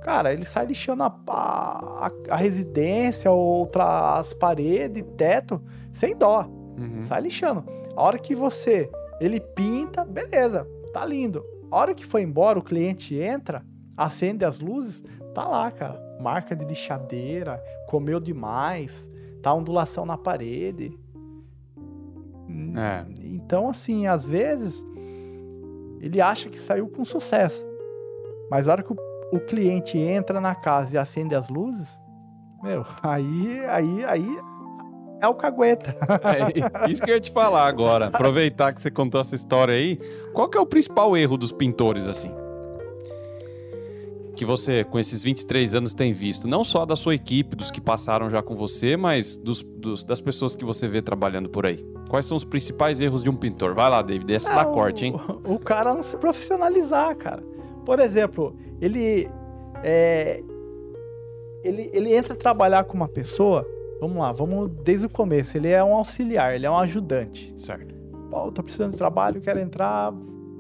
cara, ele sai lixando a, a, a residência, outras paredes, teto, sem dó. Uhum. Sai lixando. A hora que você, ele pinta, beleza, tá lindo. A hora que foi embora, o cliente entra, acende as luzes, tá lá, cara. Marca de lixadeira, comeu demais, tá ondulação na parede. É. Então, assim, às vezes ele acha que saiu com sucesso. Mas a hora que o, o cliente entra na casa e acende as luzes, meu, [LAUGHS] aí, aí, aí é o cagueta. É, isso que eu ia te falar agora. Aproveitar que você contou essa história aí. Qual que é o principal erro dos pintores, assim? Que você, com esses 23 anos, tem visto? Não só da sua equipe, dos que passaram já com você, mas dos, dos das pessoas que você vê trabalhando por aí. Quais são os principais erros de um pintor? Vai lá, David, essa é, da corte, hein? O, [LAUGHS] o, cara não se profissionalizar, cara. Por exemplo, ele, é, ele, ele entra a trabalhar com uma pessoa, vamos lá, vamos desde o começo, ele é um auxiliar, ele é um ajudante. Certo. Pô, tô precisando de trabalho, quero entrar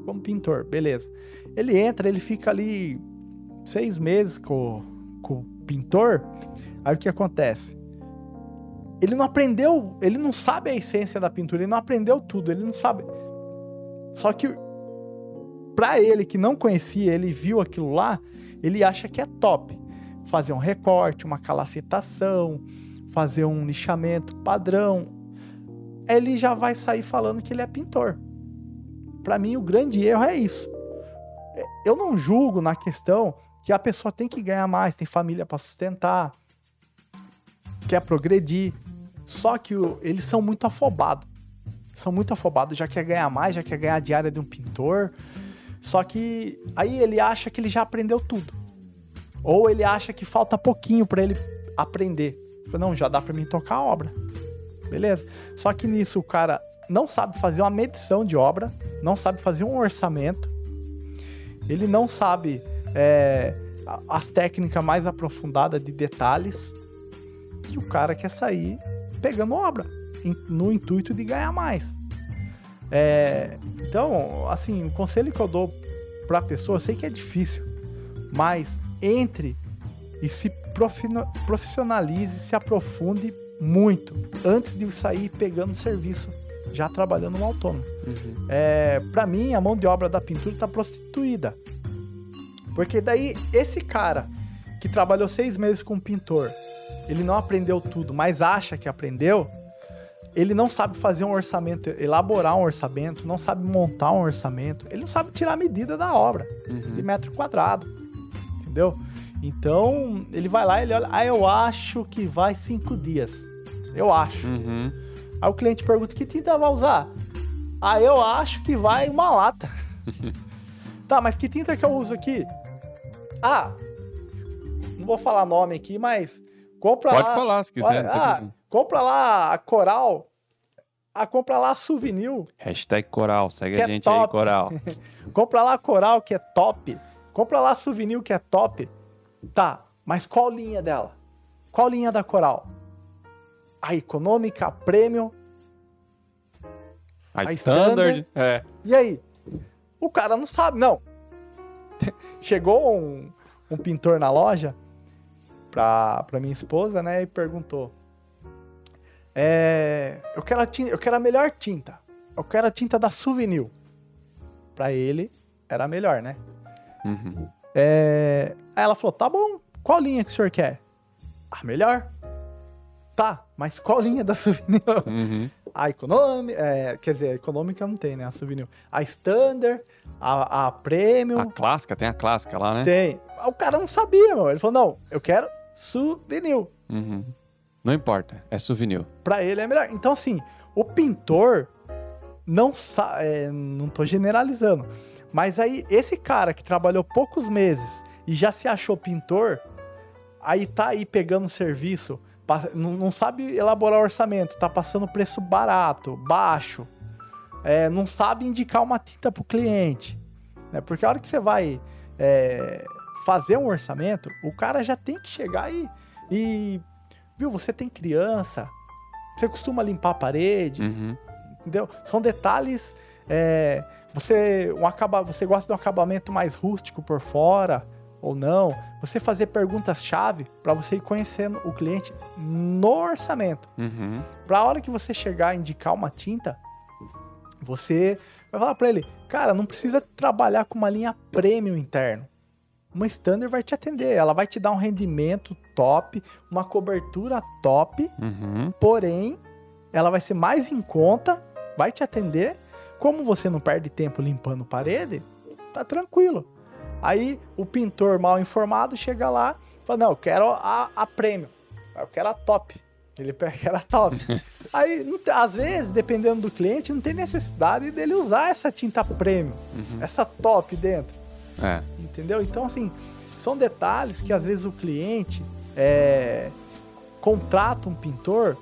como pintor, beleza. Ele entra, ele fica ali seis meses com, com o pintor, aí o que acontece? ele não aprendeu, ele não sabe a essência da pintura, ele não aprendeu tudo, ele não sabe. Só que para ele que não conhecia, ele viu aquilo lá, ele acha que é top. Fazer um recorte, uma calafetação, fazer um lixamento padrão. Ele já vai sair falando que ele é pintor. Para mim, o grande erro é isso. Eu não julgo na questão que a pessoa tem que ganhar mais, tem família para sustentar, quer progredir. Só que o, eles são muito afobados. São muito afobados, já quer ganhar mais, já quer ganhar a diária de um pintor. Só que aí ele acha que ele já aprendeu tudo. Ou ele acha que falta pouquinho para ele aprender. Não, já dá para mim tocar a obra. Beleza? Só que nisso o cara não sabe fazer uma medição de obra, não sabe fazer um orçamento, ele não sabe é, as técnicas mais aprofundadas de detalhes, e o cara quer sair pegando obra no intuito de ganhar mais. É, então, assim, o conselho que eu dou para a pessoa, eu sei que é difícil, mas entre e se profissionalize, se aprofunde muito antes de sair pegando serviço, já trabalhando no autônomo. Uhum. É, para mim, a mão de obra da pintura está prostituída. Porque daí, esse cara que trabalhou seis meses com um pintor, ele não aprendeu tudo, mas acha que aprendeu, ele não sabe fazer um orçamento, elaborar um orçamento, não sabe montar um orçamento, ele não sabe tirar a medida da obra uhum. de metro quadrado, entendeu? Então ele vai lá, ele olha, ah, eu acho que vai cinco dias, eu acho. Uhum. Aí o cliente pergunta que tinta vai usar? Ah, eu acho que vai uma lata. [LAUGHS] tá, mas que tinta que eu uso aqui? Ah, não vou falar nome aqui, mas Compra Pode lá, falar se quiser. Ah, compra lá a Coral. Ah, compra lá a Souvenir. Hashtag Coral. Segue a é gente é aí, Coral. [LAUGHS] compra lá a Coral, que é top. Compra lá a Souvenir, que é top. Tá, mas qual linha dela? Qual linha da Coral? A econômica, a premium? A, a standard? standard? É. E aí? O cara não sabe, não. [LAUGHS] Chegou um, um pintor na loja pra, pra minha esposa, né? E perguntou: é, eu, quero a tinta, eu quero a melhor tinta. Eu quero a tinta da Souvenir. Pra ele, era a melhor, né? Uhum. É, aí ela falou: tá bom, qual linha que o senhor quer? A melhor. Tá, mas qual linha da Souvenir? Uhum. A econômica, é, quer dizer, a econômica não tem, né? A Souvenir. A Standard, a, a Premium. A clássica, tem a clássica lá, né? Tem. O cara não sabia, meu. Ele falou: não, eu quero souvenir. Uhum. Não importa, é souvenir. Para ele é melhor. Então, assim, o pintor não sabe. É, não tô generalizando. Mas aí, esse cara que trabalhou poucos meses e já se achou pintor, aí tá aí pegando serviço, não, sabe elaborar orçamento, tá passando preço barato, baixo, é, não sabe indicar uma tinta pro cliente. Né? Porque a hora que você vai é, fazer um orçamento, o cara já tem que chegar e, e viu, você tem criança, Você costuma limpar a parede, Uhum. entendeu? São detalhes. é, você, um acaba, você gosta de um acabamento mais rústico por fora ou não? Você fazer perguntas-chave para você ir conhecendo o cliente no orçamento. Uhum. Para a hora que você chegar a indicar uma tinta, você vai falar para ele, cara, não precisa trabalhar com uma linha premium interno. Uma standard vai te atender, ela vai te dar um rendimento top, uma cobertura top, Uhum. porém, ela vai ser mais em conta, vai te atender. Como você não perde tempo limpando parede, tá tranquilo. Aí o pintor mal informado chega lá e fala: Não, eu quero a, a premium, eu quero a top. Ele quer a top. [LAUGHS] Aí, às vezes, dependendo do cliente, não tem necessidade dele usar essa tinta premium, Uhum. essa top dentro. É. Entendeu? Então, assim, são detalhes que às vezes o cliente é, contrata um pintor,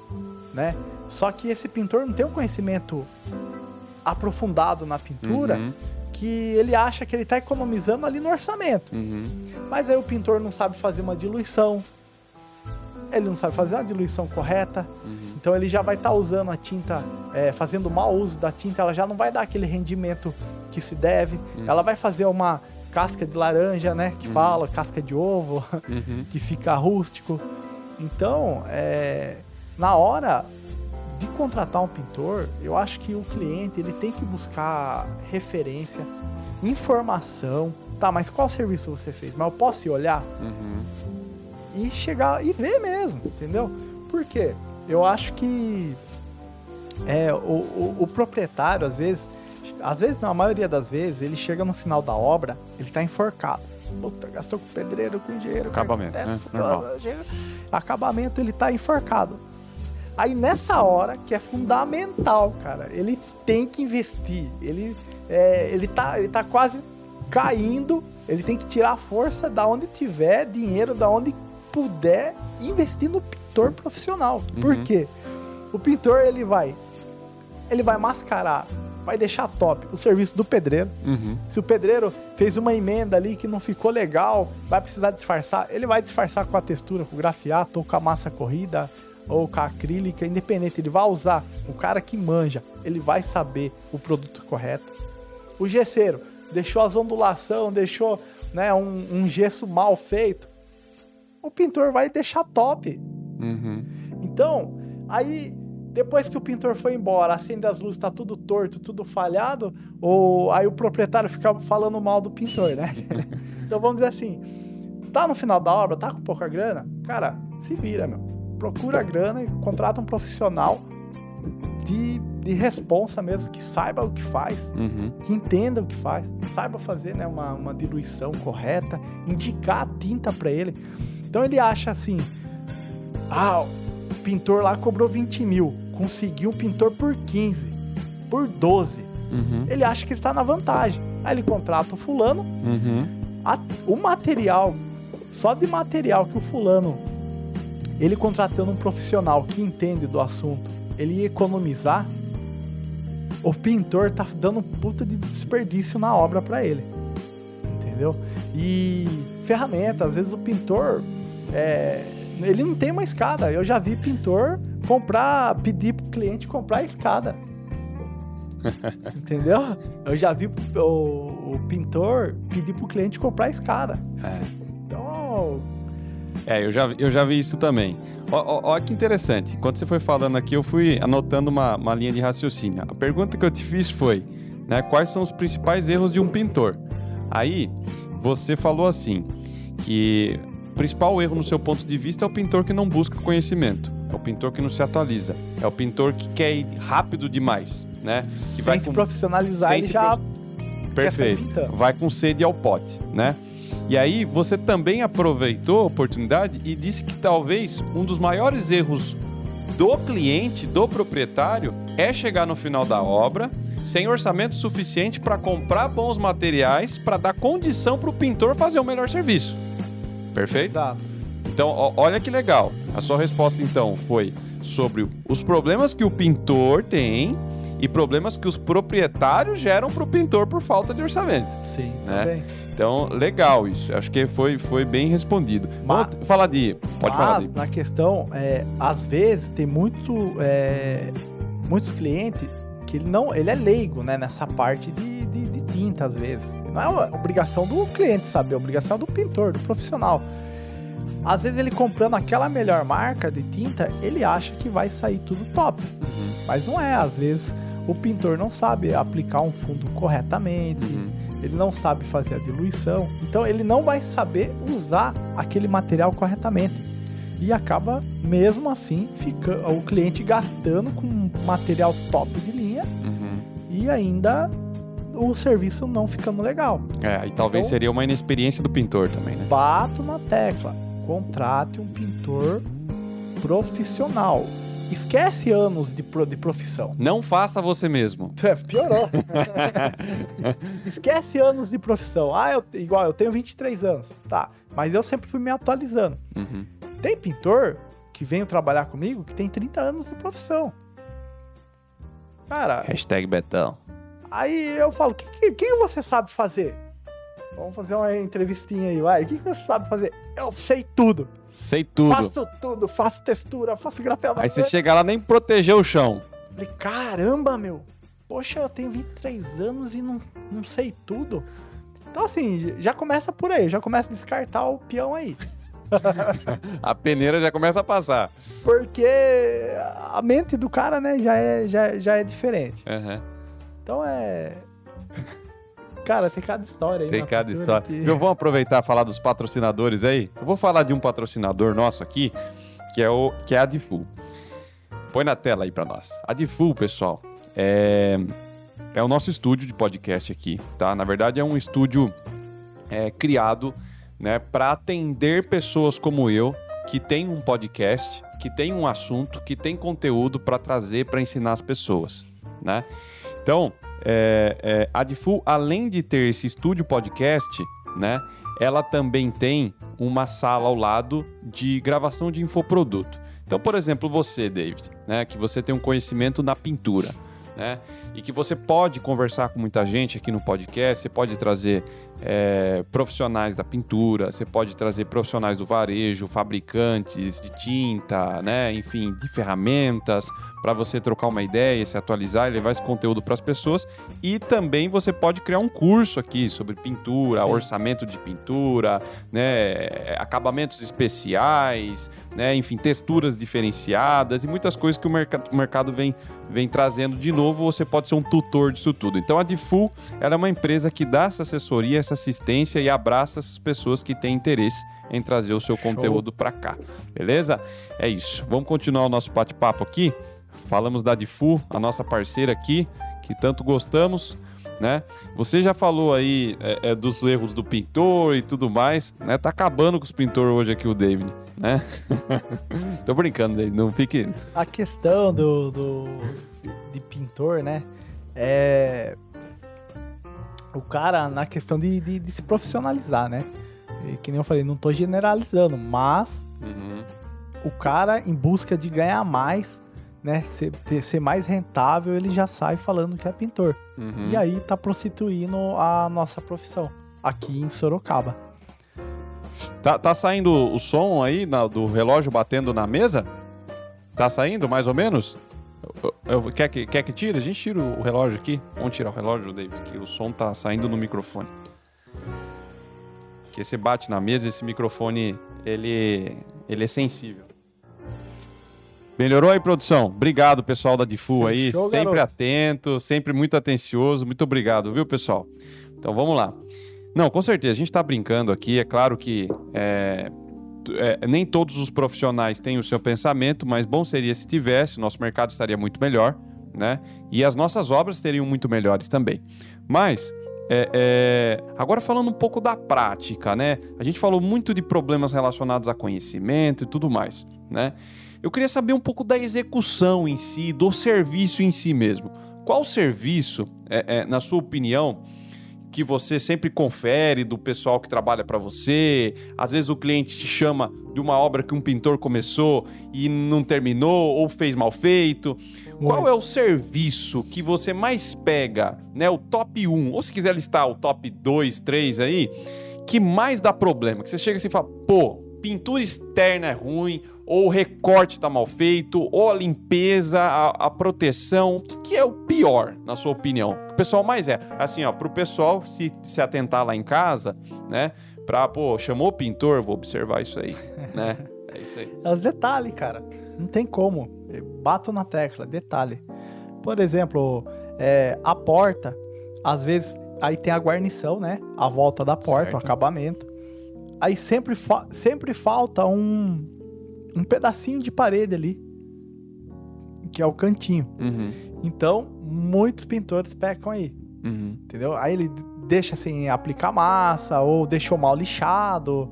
né? Só que esse pintor não tem um conhecimento aprofundado na pintura Uhum. Que ele acha que ele está economizando ali no orçamento. Uhum. Mas aí o pintor não sabe fazer uma diluição. Ele não sabe fazer uma diluição correta. Uhum. Então ele já vai estar usando a tinta, é, fazendo mau uso da tinta, ela já não vai dar aquele rendimento que se deve. Uhum. Ela vai fazer uma casca de laranja, né? Que Uhum. fala, casca de ovo, Uhum. [LAUGHS] que fica rústico. Então, é, na hora de contratar um pintor, eu acho que o cliente ele tem que buscar referência, informação. Tá, mas qual serviço você fez? Mas eu posso ir olhar? Uhum. e chegar e ver mesmo, entendeu? Por quê? Eu acho que é, o, o- o proprietário, às vezes, às vezes não, a maioria das vezes, ele chega no final da obra, ele tá enforcado. Puta, gastou com pedreiro, com engenheiro, com Acabamento, arquiteto, né? Normal. Acabamento, ele tá enforcado. Aí nessa hora, que é fundamental, cara, ele tem que investir. Ele, é, ele, tá, ele tá quase caindo. Ele tem que tirar a força da onde tiver, dinheiro da onde puder, investir no pintor profissional. Por Uhum. quê? O pintor ele vai, ele vai mascarar, vai deixar top o serviço do pedreiro. Uhum. Se o pedreiro fez uma emenda ali que não ficou legal, vai precisar disfarçar, ele vai disfarçar com a textura, com o grafiato, ou com a massa corrida, ou com a acrílica, independente, ele vai usar. O cara que manja, ele vai saber o produto correto. O gesseiro deixou as ondulação, deixou né, um, um gesso mal feito. O pintor vai deixar top. Uhum. Então, aí depois que o pintor foi embora, acende as luzes, tá tudo torto, tudo falhado, ou aí o proprietário fica falando mal do pintor, né? [LAUGHS] então vamos dizer assim, tá no final da obra, tá com pouca grana, cara, se vira, meu. Procura a grana e contrata um profissional de, de responsa mesmo, que saiba o que faz, Uhum. que entenda o que faz, saiba fazer né, uma, uma diluição correta, indicar a tinta para ele. Então ele acha assim: ah, o pintor lá cobrou 20 mil, conseguiu um pintor por 15, por 12. Uhum. Ele acha que ele tá na vantagem. Aí ele contrata o fulano, Uhum. a- o material, só de material que o fulano, ele contratando um profissional que entende do assunto, ele ia economizar, o pintor tá dando puta de desperdício na obra para ele. Entendeu? E ferramenta, às vezes o pintor, é, ele não tem uma escada. Eu já vi pintor comprar, pedir pro cliente comprar a escada. [LAUGHS] Entendeu? Eu já vi o, o pintor pedir pro cliente comprar a escada. É. Então, É, eu já, eu já vi isso também. Ó que interessante. Enquanto você foi falando aqui, eu fui anotando uma, uma linha de raciocínio. A pergunta que eu te fiz foi, né, quais são os principais erros de um pintor? Aí, você falou assim, que o principal erro no seu ponto de vista é o pintor que não busca conhecimento. É o pintor que não se atualiza. É o pintor que quer ir rápido demais, né? Que sem se com- profissionalizar, sem ele já Perfeito. Sair pintando. Vai com sede ao pote, né? E aí você também aproveitou a oportunidade e disse que talvez um dos maiores erros do cliente, do proprietário, é chegar no final da obra sem orçamento suficiente para comprar bons materiais para dar condição para o pintor fazer o melhor serviço. Perfeito? Exato. Então, olha que legal. A sua resposta então foi sobre os problemas que o pintor tem e problemas que os proprietários geram para o pintor por falta de orçamento. Sim, Né? também. Então, legal isso. Acho que foi, foi bem respondido. Ma- Vamos falar de. Pode falar Mas, de. na questão, é, às vezes tem muito, é, muitos clientes que ele não, ele é leigo, né, nessa parte de, de, de tinta, às vezes. Não é obrigação do cliente saber, é obrigação do pintor, do profissional. Às vezes ele comprando aquela melhor marca de tinta, ele acha que vai sair tudo top. Uhum, Mas não é, às vezes o pintor não sabe aplicar um fundo corretamente, uhum. Ele não sabe fazer a diluição, então ele não vai saber usar aquele material corretamente. E acaba, mesmo assim, fica, o cliente gastando com material top de linha Uhum. e ainda o serviço não ficando legal. É, e talvez Então- seria uma inexperiência do pintor também, né? Bato na tecla, contrate um pintor profissional. Esquece anos de, pro- de profissão. Não faça você mesmo. É, piorou. [LAUGHS] Esquece anos de profissão. Ah, eu, igual, eu tenho 23 anos, tá. Mas eu sempre fui me atualizando. Uhum. Tem pintor que veio trabalhar comigo que tem 30 anos de profissão. Cara, Hashtag Betão. aí eu falo, o que, que, que você sabe fazer? Vamos fazer uma entrevistinha aí, vai. O que, que você sabe fazer? Eu sei tudo. Sei tudo. Faço tudo. Faço textura, faço grafeno. Aí você chega lá nem proteger o chão. Falei, caramba, meu. Poxa, eu tenho 23 anos e não, não sei tudo. Então, assim, já começa por aí. Já começa a descartar o peão aí. [LAUGHS] A peneira já começa a passar. Porque a mente do cara, né, já é, já, já é diferente. Uhum. Então é. Cara, tem cada história aí. Tem cada história. que- Viu, vamos aproveitar e falar dos patrocinadores aí? Eu vou falar de um patrocinador nosso aqui, que é, o, que é a Difu. Põe na tela aí pra nós. A Difu, pessoal, é, é o nosso estúdio de podcast aqui, tá? Na verdade, é um estúdio é, criado né, para atender pessoas como eu, que tem um podcast, que tem um assunto, que tem conteúdo para trazer, para ensinar as pessoas, né? Então, é, é, a Difu, além de ter esse estúdio podcast, né, ela também tem uma sala ao lado de gravação de infoproduto. Então, por exemplo, você, David, né, que você tem um conhecimento na pintura, né, e que você pode conversar com muita gente aqui no podcast, você pode trazer é, profissionais da pintura, você pode trazer profissionais do varejo, fabricantes de tinta, né, enfim, de ferramentas, para você trocar uma ideia, se atualizar e levar esse conteúdo para as pessoas. E também você pode criar um curso aqui sobre pintura, Sim. orçamento de pintura, né, acabamentos especiais, né, enfim, texturas diferenciadas e muitas coisas que o, merca- o mercado vem, vem trazendo de novo. Você pode ser um tutor disso tudo. Então a Difu ela é uma empresa que dá essa assessoria, essa assistência e abraça essas pessoas que têm interesse em trazer o seu Show. conteúdo para cá. Beleza? É isso. Vamos continuar o nosso bate-papo aqui. Falamos da Difu, a nossa parceira aqui, que tanto gostamos. Né? Você já falou aí é, é, dos erros do pintor e tudo mais, né? Tá acabando com os pintores hoje aqui o David, né? [LAUGHS] Tô brincando, David, não fique... A questão do, do de pintor, né? É. O cara, na questão de, de, de se profissionalizar, né? E que nem eu falei, não tô generalizando, mas Uhum. o cara, em busca de ganhar mais, né? Ser, ter- ser mais rentável, ele já sai falando que é pintor. Uhum. E aí tá prostituindo a nossa profissão aqui em Sorocaba. Tá, tá saindo o som aí na- do relógio batendo na mesa? Tá saindo, mais ou menos? Eu- eu- quer, que, quer que tire? A gente tira o relógio aqui. Vamos tirar o relógio, David, que o som tá saindo no microfone. Porque você bate na mesa, esse microfone, ele, ele é sensível. Melhorou aí, produção? Obrigado, pessoal da Difu aí. Fechou, sempre garoto. atento, sempre muito atencioso. Muito obrigado, viu, pessoal? Então vamos lá. Não, com certeza, a gente está brincando aqui. É claro que é, é, nem todos os profissionais têm o seu pensamento, mas bom seria se tivesse, nosso mercado estaria muito melhor, né? E as nossas obras seriam muito melhores também. Mas, é, é, agora falando um pouco da prática, né? A gente falou muito de problemas relacionados a conhecimento e tudo mais, né? Eu queria saber um pouco da execução em si, do serviço em si mesmo. Qual serviço, é, é, na sua opinião, que você sempre confere do pessoal que trabalha para você. Às vezes o cliente te chama de uma obra que um pintor começou e não terminou ou fez mal feito. Qual é o serviço que você mais pega, né? O top 1, ou se quiser listar o top 2, 3 aí, que mais dá problema? Que você chega assim e fala, pô, pintura externa é ruim, ou o recorte tá mal feito, ou a limpeza, a, a proteção. O que, que, é o pior, na sua opinião? O pessoal mais é. Assim, ó, pro pessoal se, se atentar lá em casa, né? Pra, pô, chamou o pintor, vou observar isso aí, [LAUGHS] né? É isso aí. É os detalhes, cara. Não tem como. Eu bato na tecla, detalhe. Por exemplo, é, a porta, às vezes, aí tem a guarnição, né? A volta da porta, certo. o acabamento. Aí sempre, fa sempre falta um, um pedacinho de parede ali, que é o cantinho. Uhum. Então, muitos pintores pecam aí. Uhum. Entendeu? Aí ele deixa assim, aplicar massa, ou deixou mal lixado.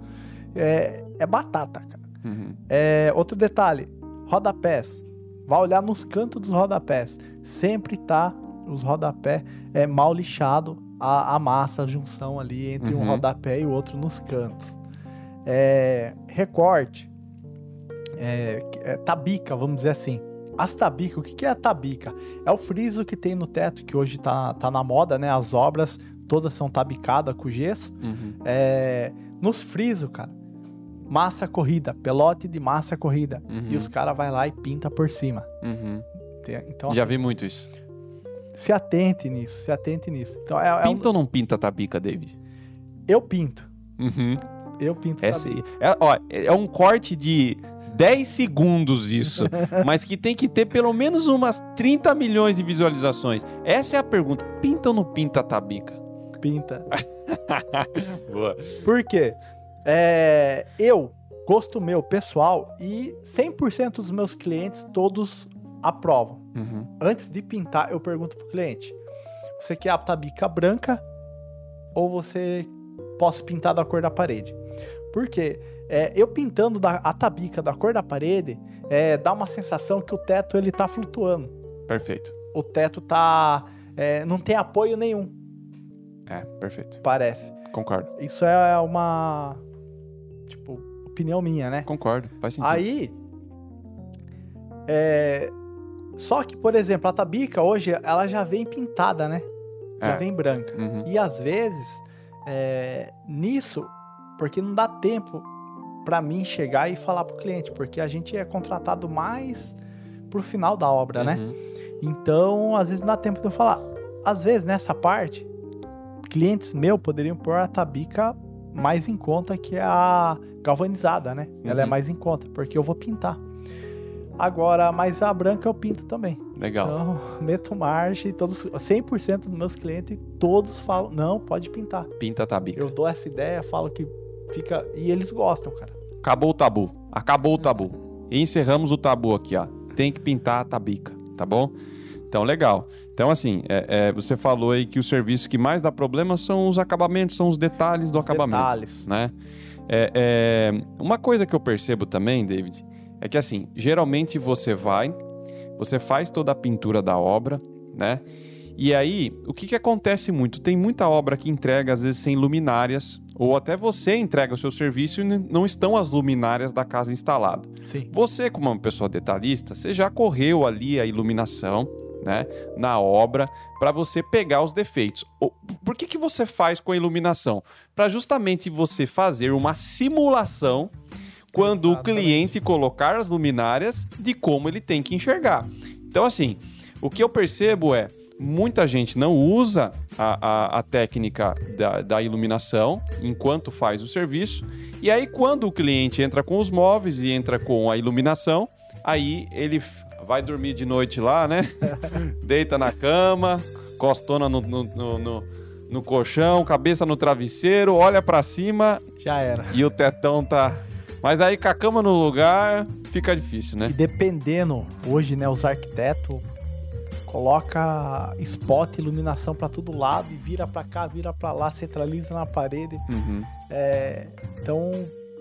É, é batata, cara. Uhum. É, outro detalhe: rodapés. Vai olhar nos cantos dos rodapés. Sempre tá os rodapés é, mal lixado, a, a massa, a junção ali entre um uhum. rodapé e o outro nos cantos. É, recorte é, é, tabica, vamos dizer assim. As tabicas, o que, é a tabica? É o friso que tem no teto, que hoje tá, tá na moda, né? As obras todas são tabicadas com gesso. Uhum. É, nos frisos, cara, massa corrida, pelote de massa corrida. Uhum. E os caras vai lá e pinta por cima. Uhum. Então, Já assim, vi muito isso. Se atente nisso, se atente nisso. Então, é, é pinta um... ou não pinta tabica, David? Eu pinto. Uhum. Eu pinto Essa, é, ó, é um corte de 10 segundos isso, [LAUGHS] mas que tem que ter pelo menos umas 30 milhões de visualizações. Essa é a pergunta. Pinta ou não pinta a tabica? Pinta. [LAUGHS] Boa. Por quê? É, eu, gosto meu pessoal, e 100% dos meus clientes, todos aprovam. Uhum. Antes de pintar, eu pergunto pro cliente: você quer a tabica branca ou você posso pintar da cor da parede? Por quê? É, eu pintando da, a tabica da cor da parede, é, dá uma sensação que o teto ele tá flutuando. Perfeito. O teto tá. É, não tem apoio nenhum. É, perfeito. Parece. Concordo. Isso é uma. Tipo, opinião minha, né? Concordo, faz sentido. Aí. É, só que, por exemplo, a tabica hoje, ela já vem pintada, né? Já é. vem branca. Uhum. E às vezes, é, nisso, porque não dá tempo para mim chegar e falar pro cliente, porque a gente é contratado mais pro final da obra, né? uhum. né? Então, às vezes não dá tempo de eu falar. Às vezes, nessa parte, clientes meus poderiam pôr a tabica mais em conta que a galvanizada, né? Uhum. Ela é uhum. mais em conta, porque eu vou pintar. Agora, mas a branca eu pinto também. Legal. Então, [LAUGHS] meto margem todos, 100% dos meus clientes, todos falam, não, pode pintar. Pinta a tabica. Eu dou essa ideia, falo que Fica. E eles gostam, cara. Acabou o tabu. Acabou o tabu. E encerramos o tabu aqui, ó. Tem que pintar a tabica, tá bom? Então, legal. Então, assim, é, é, você falou aí que o serviço que mais dá problema são os acabamentos, são os detalhes do os acabamento. Detalhes. Né? É, é, uma coisa que eu percebo também, David, é que assim, geralmente você vai, você faz toda a pintura da obra, né? E aí, o que, que acontece muito? Tem muita obra que entrega, às vezes, sem luminárias, ou até você entrega o seu serviço e não estão as luminárias da casa instalado. Sim. Você, como uma pessoa detalhista, você já correu ali a iluminação, né, na obra, para você pegar os defeitos. Por que, que você faz com a iluminação? Para justamente você fazer uma simulação quando Exatamente. o cliente colocar as luminárias de como ele tem que enxergar. Então, assim, o que eu percebo é muita gente não usa a, a, a técnica da, da, iluminação enquanto faz o serviço. E aí, quando o cliente entra com os móveis e entra com a iluminação, aí ele vai dormir de noite lá, né? [LAUGHS] Deita na cama, costona no, no, no, no, no colchão, cabeça no travesseiro, olha para cima. Já era. E o tetão tá. Mas aí com a cama no lugar, fica difícil, né? E dependendo, hoje, né, os arquitetos coloca spot, iluminação para todo lado e vira para cá, vira para lá, centraliza na parede. Uhum. É, então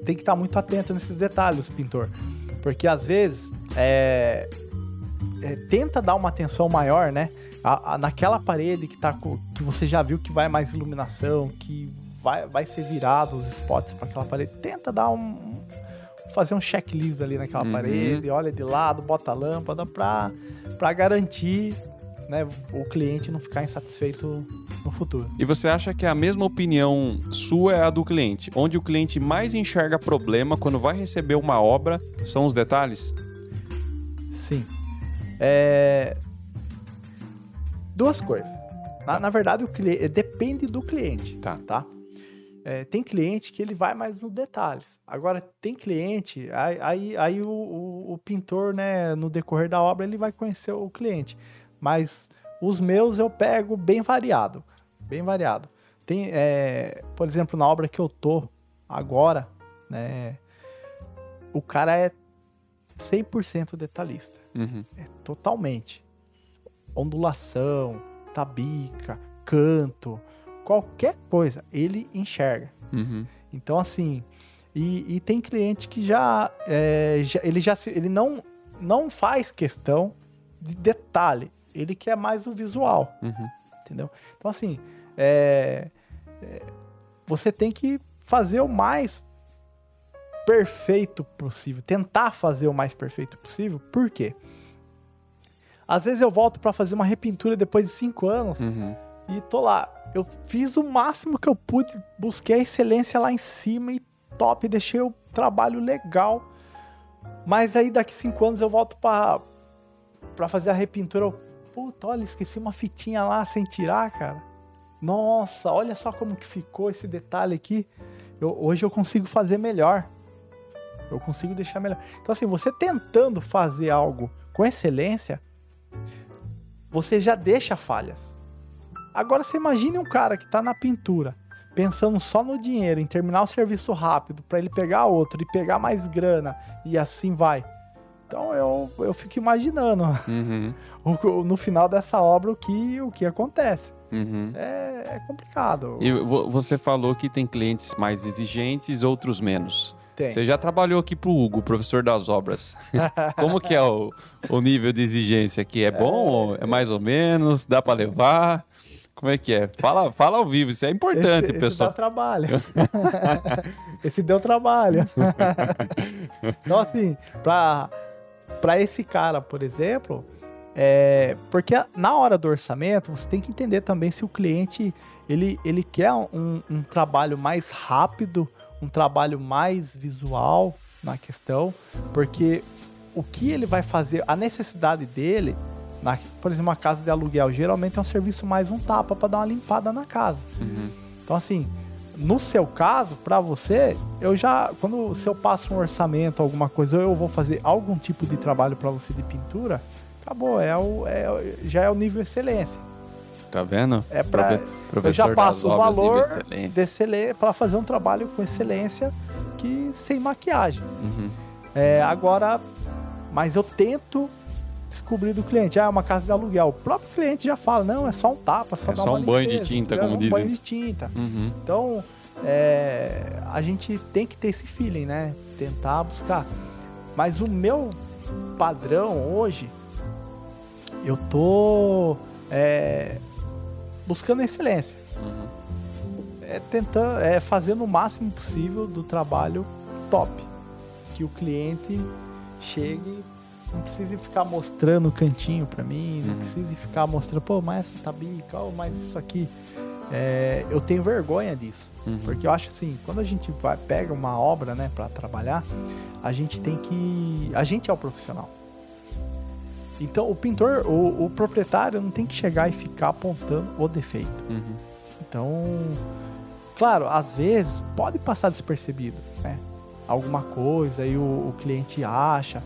tem que estar tá muito atento nesses detalhes, pintor, porque às vezes é, é, tenta dar uma atenção maior, né? a- a- naquela parede que, tá, co- que você já viu que vai mais iluminação, que vai, vai ser virado os spots para aquela parede, tenta dar um. Fazer um checklist ali naquela Uhum. parede, olha de lado, bota a lâmpada para para garantir né, o cliente não ficar insatisfeito no futuro. E você acha que a mesma opinião sua é a do cliente? Onde o cliente mais enxerga problema quando vai receber uma obra são os detalhes? Sim. É... Duas coisas. Na, na verdade, o cliente depende do cliente. Tá. tá? É, tem cliente que ele vai mais nos detalhes. Agora, tem cliente, aí, aí, aí o, o- o pintor, né, no decorrer da obra, ele vai conhecer o cliente. Mas os meus eu pego bem variado. Bem variado. Tem, é, por exemplo, na obra que eu tô agora, né, o cara é 100% detalhista. Uhum. Totalmente. Ondulação, tabica, canto, qualquer coisa, ele enxerga. Uhum. Então, assim, e, e tem cliente que já, é, já- ele já se- ele não, não faz questão de detalhe, ele quer mais o visual, Uhum. entendeu? Então, assim, é, é, você tem que fazer o mais perfeito possível, tentar fazer o mais perfeito possível, por quê? Às vezes eu volto para fazer uma repintura depois de cinco anos Uhum. E tô lá. Eu fiz o máximo que eu pude, busquei a excelência lá em cima e top, deixei o trabalho legal. Mas aí daqui cinco anos eu volto pra, pra fazer a repintura. Eu, Puta, olha, esqueci uma fitinha lá sem tirar, cara. Nossa, olha só como que ficou esse detalhe aqui. Eu- hoje eu consigo fazer melhor. Eu consigo deixar melhor. Então, assim, você tentando fazer algo com excelência, você já deixa falhas. Agora você imagine um cara que tá na pintura, pensando só no dinheiro, em terminar o serviço rápido, para ele pegar outro e pegar mais grana e assim vai. Então eu, eu fico imaginando [LAUGHS] Uhum. o- no final dessa obra o que, o que acontece. Uhum. É, é complicado. E vo- você falou que tem clientes mais exigentes, outros menos. Tem. Você já trabalhou aqui pro Hugo, professor das obras. [LAUGHS] Como que é o, o nível de exigência aqui? É bom? ou É mais ou menos? Dá pra levar? Como é que é? Fala, fala ao vivo, isso é importante, esse, esse pessoal. dá trabalho. [LAUGHS] esse deu trabalho. [LAUGHS] então, assim, pra, pra esse cara, por exemplo, é, porque na hora do orçamento, você tem que entender também se o cliente ele, ele quer um, um trabalho mais rápido, um trabalho mais visual na questão, porque o que ele vai fazer, a necessidade dele, na, por exemplo, uma casa de aluguel, geralmente é um serviço mais um tapa para dar uma limpada na casa. Uhum. Então, assim, no seu caso, para você, eu já, quando se eu passo um orçamento, alguma coisa, ou eu vou fazer algum tipo de trabalho para você de pintura, acabou, é o, é, já é o nível excelência. Tá vendo? É para professor já passo o valor excelência para fazer um trabalho com excelência que sem maquiagem. Uhum. É, agora, mas eu tento descobrir do cliente, ah, é uma casa de aluguel. O próprio cliente já fala, não, é só um tapa, só É só um banho de tinta, como um dizem. banho de tinta. Uhum. Então, é, a gente tem que ter esse feeling, né? Tentar buscar. Mas o meu padrão hoje, eu tô é, buscando excelência. Uhum. É tentando, é fazendo o máximo possível do trabalho top. Que o cliente chegue, não precise ficar mostrando o cantinho pra mim, não Uhum. precise ficar mostrando, pô, mas essa tabica, oh, mas isso aqui. É, eu tenho vergonha disso. Uhum. Porque eu acho assim, quando a gente vai, pega uma obra, né, para trabalhar, a gente tem que. A gente é o profissional. Então, o pintor, o, o proprietário não tem que chegar e ficar apontando o defeito. Uhum. Então, claro, às vezes pode passar despercebido, né? Alguma coisa e o, o cliente acha,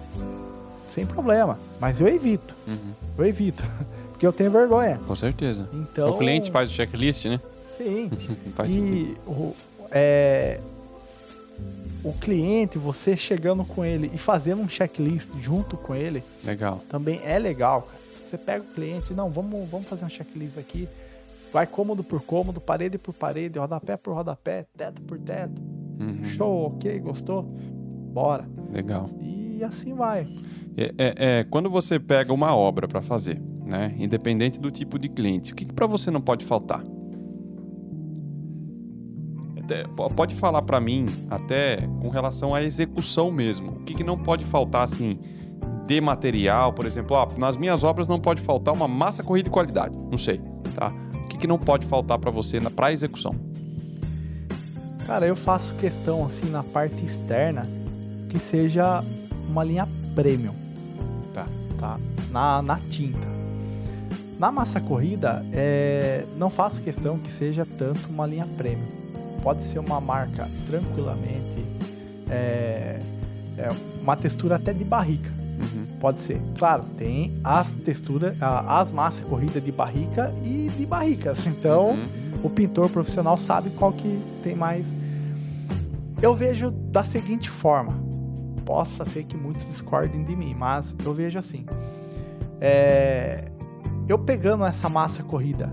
sem problema. Mas eu evito, Uhum. eu evito, [LAUGHS] porque eu tenho vergonha. Com certeza. Então, O cliente faz o checklist, né? Sim. [LAUGHS] faz sentido. E o, é, o cliente, você chegando com ele e fazendo um checklist junto com ele, Legal. também é legal, cara. Você pega o cliente, não, vamos, vamos fazer um checklist aqui. Vai cômodo por cômodo, parede por parede, rodapé por rodapé, teto por teto. Uhum. Show, ok, gostou? Bora. Legal. E assim vai. É, é- é, quando você pega uma obra para fazer, né? Independente do tipo de cliente. O que, que para você não pode faltar? Até, pode falar para mim até com relação à execução mesmo. O que, que não pode faltar assim de material, por exemplo, ah, nas minhas obras não pode faltar uma massa corrida de qualidade. Não sei, tá? O que, que não pode faltar para você para execução? Cara, eu faço questão assim na parte externa que seja uma linha premium. Tá. Tá. Na, na tinta. Na massa corrida, é, não faço questão que seja tanto uma linha premium. Pode ser uma marca tranquilamente, é, é uma textura até de barrica. Uhum. Pode ser. Claro, tem as texturas, as massas corrida de barrica e de barricas. Então, uhum. o pintor profissional sabe qual que tem mais. Eu vejo da seguinte forma. Possa ser que muitos discordem de mim, mas eu vejo assim. É, eu pegando essa massa corrida,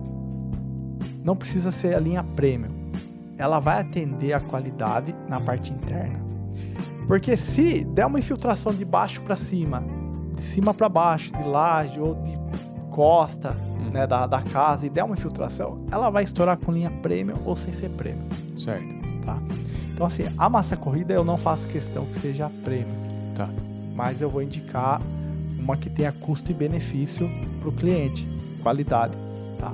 não precisa ser a linha premium. Ela vai atender a qualidade na parte interna. Porque se der uma infiltração de baixo para cima, de cima para baixo, de laje ou de costa hum. né, da, da casa e der uma infiltração, ela vai estourar com linha premium ou sem ser premium. Certo. Tá? Então assim, a massa corrida eu não faço questão que seja premium. Tá. Mas eu vou indicar uma que tenha custo e benefício para o cliente, qualidade, tá?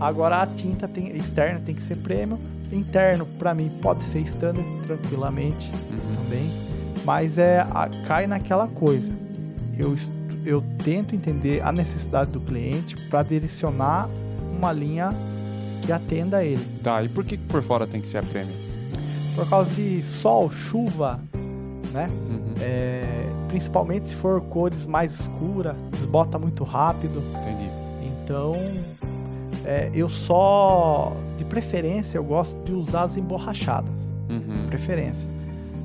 Agora a tinta tem, externa tem que ser premium, interno para mim pode ser standard tranquilamente uhum. também, mas é a, cai naquela coisa. Eu eu tento entender a necessidade do cliente para direcionar uma linha que atenda a ele. Tá, e por que por fora tem que ser a premium? Por causa de sol, chuva, né? Uhum. É, principalmente se for cores mais escuras, desbota muito rápido. Entendi. Então, é, eu só, de preferência, eu gosto de usar as emborrachadas. Uhum. Preferência.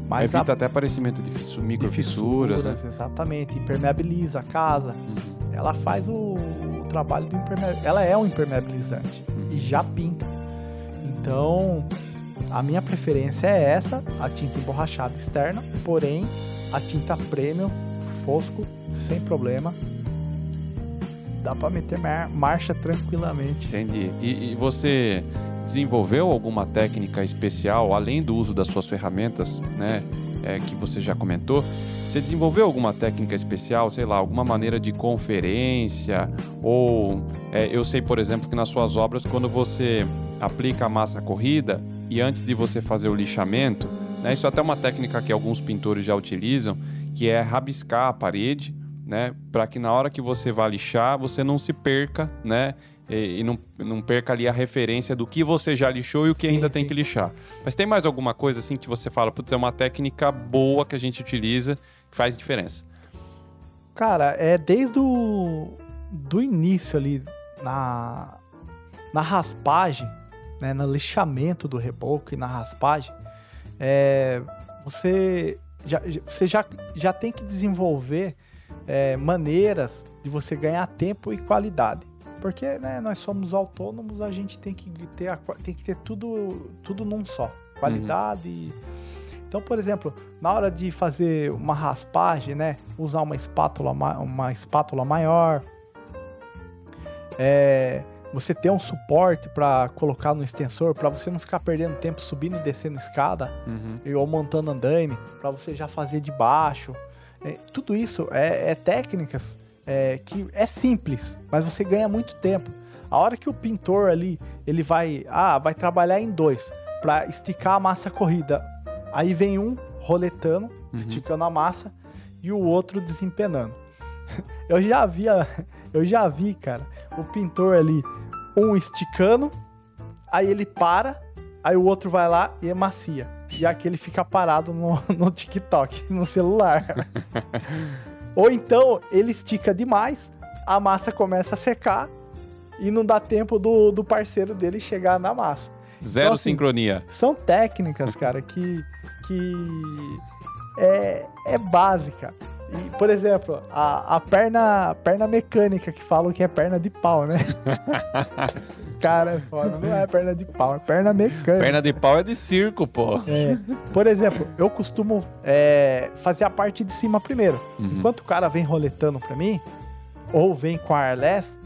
Mas Evita a, até aparecimento de fissu, microfissuras, né? Exatamente, impermeabiliza a casa. Uhum. Ela faz o, o trabalho do impermeabilizante. Ela é um impermeabilizante já pinta. Então, a minha preferência é essa, a tinta emborrachada externa, porém a tinta premium, fosco, sem problema. Dá para meter marcha tranquilamente. Entendi. E, e, você desenvolveu alguma técnica especial, além do uso das suas ferramentas, né? É, que você já comentou, você desenvolveu alguma técnica especial, sei lá, alguma maneira de conferência? Ou é, eu sei, por exemplo, que nas suas obras, quando você aplica a massa corrida e antes de você fazer o lixamento, né, isso é até uma técnica que alguns pintores já utilizam, que é rabiscar a parede, né, para que na hora que você vá lixar, você não se perca, né, e, e não, não perca ali a referência do que você já lixou e o que sim, ainda sim. tem que lixar. Mas tem mais alguma coisa assim que você fala, putz, é uma técnica boa que a gente utiliza que faz diferença? Cara, é desde o do início ali na, na raspagem, né, no lixamento do reboco e na raspagem, é, você, já, você já, já tem que desenvolver é, maneiras de você ganhar tempo e qualidade. Porque né, nós somos autônomos, a gente tem que ter, a, tem que ter tudo, tudo num só. Qualidade. Uhum. Então, por exemplo, na hora de fazer uma raspagem, né, usar uma espátula, uma espátula maior, é, você ter um suporte para colocar no extensor, para você não ficar perdendo tempo subindo e descendo escada, uhum. ou montando andaime, para você já fazer de baixo. É, tudo isso é, é técnicas é, que é simples, mas você ganha muito tempo. A hora que o pintor ali, ele vai, ah, vai trabalhar em dois para esticar a massa corrida. Aí vem um roletando, uhum. esticando a massa e o outro desempenando. [LAUGHS] Eu já vi, [LAUGHS] eu já vi, cara, o pintor ali um esticando, aí ele para, aí o outro vai lá e macia. E aquele fica parado no, [LAUGHS] no TikTok, no celular. Ou então ele estica demais, a massa começa a secar e não dá tempo do, do parceiro dele chegar na massa. Zero então, assim, sincronia. São técnicas, cara, que, que é, é básica. E, por exemplo, a, a perna, perna mecânica, que falam que é perna de pau, né? [LAUGHS] Cara, é foda. Não é perna de pau, é perna mecânica. Perna de pau é de circo, pô. É. Por exemplo, eu costumo é, fazer a parte de cima primeiro. Uhum. Enquanto o cara vem roletando pra mim, ou vem com airless,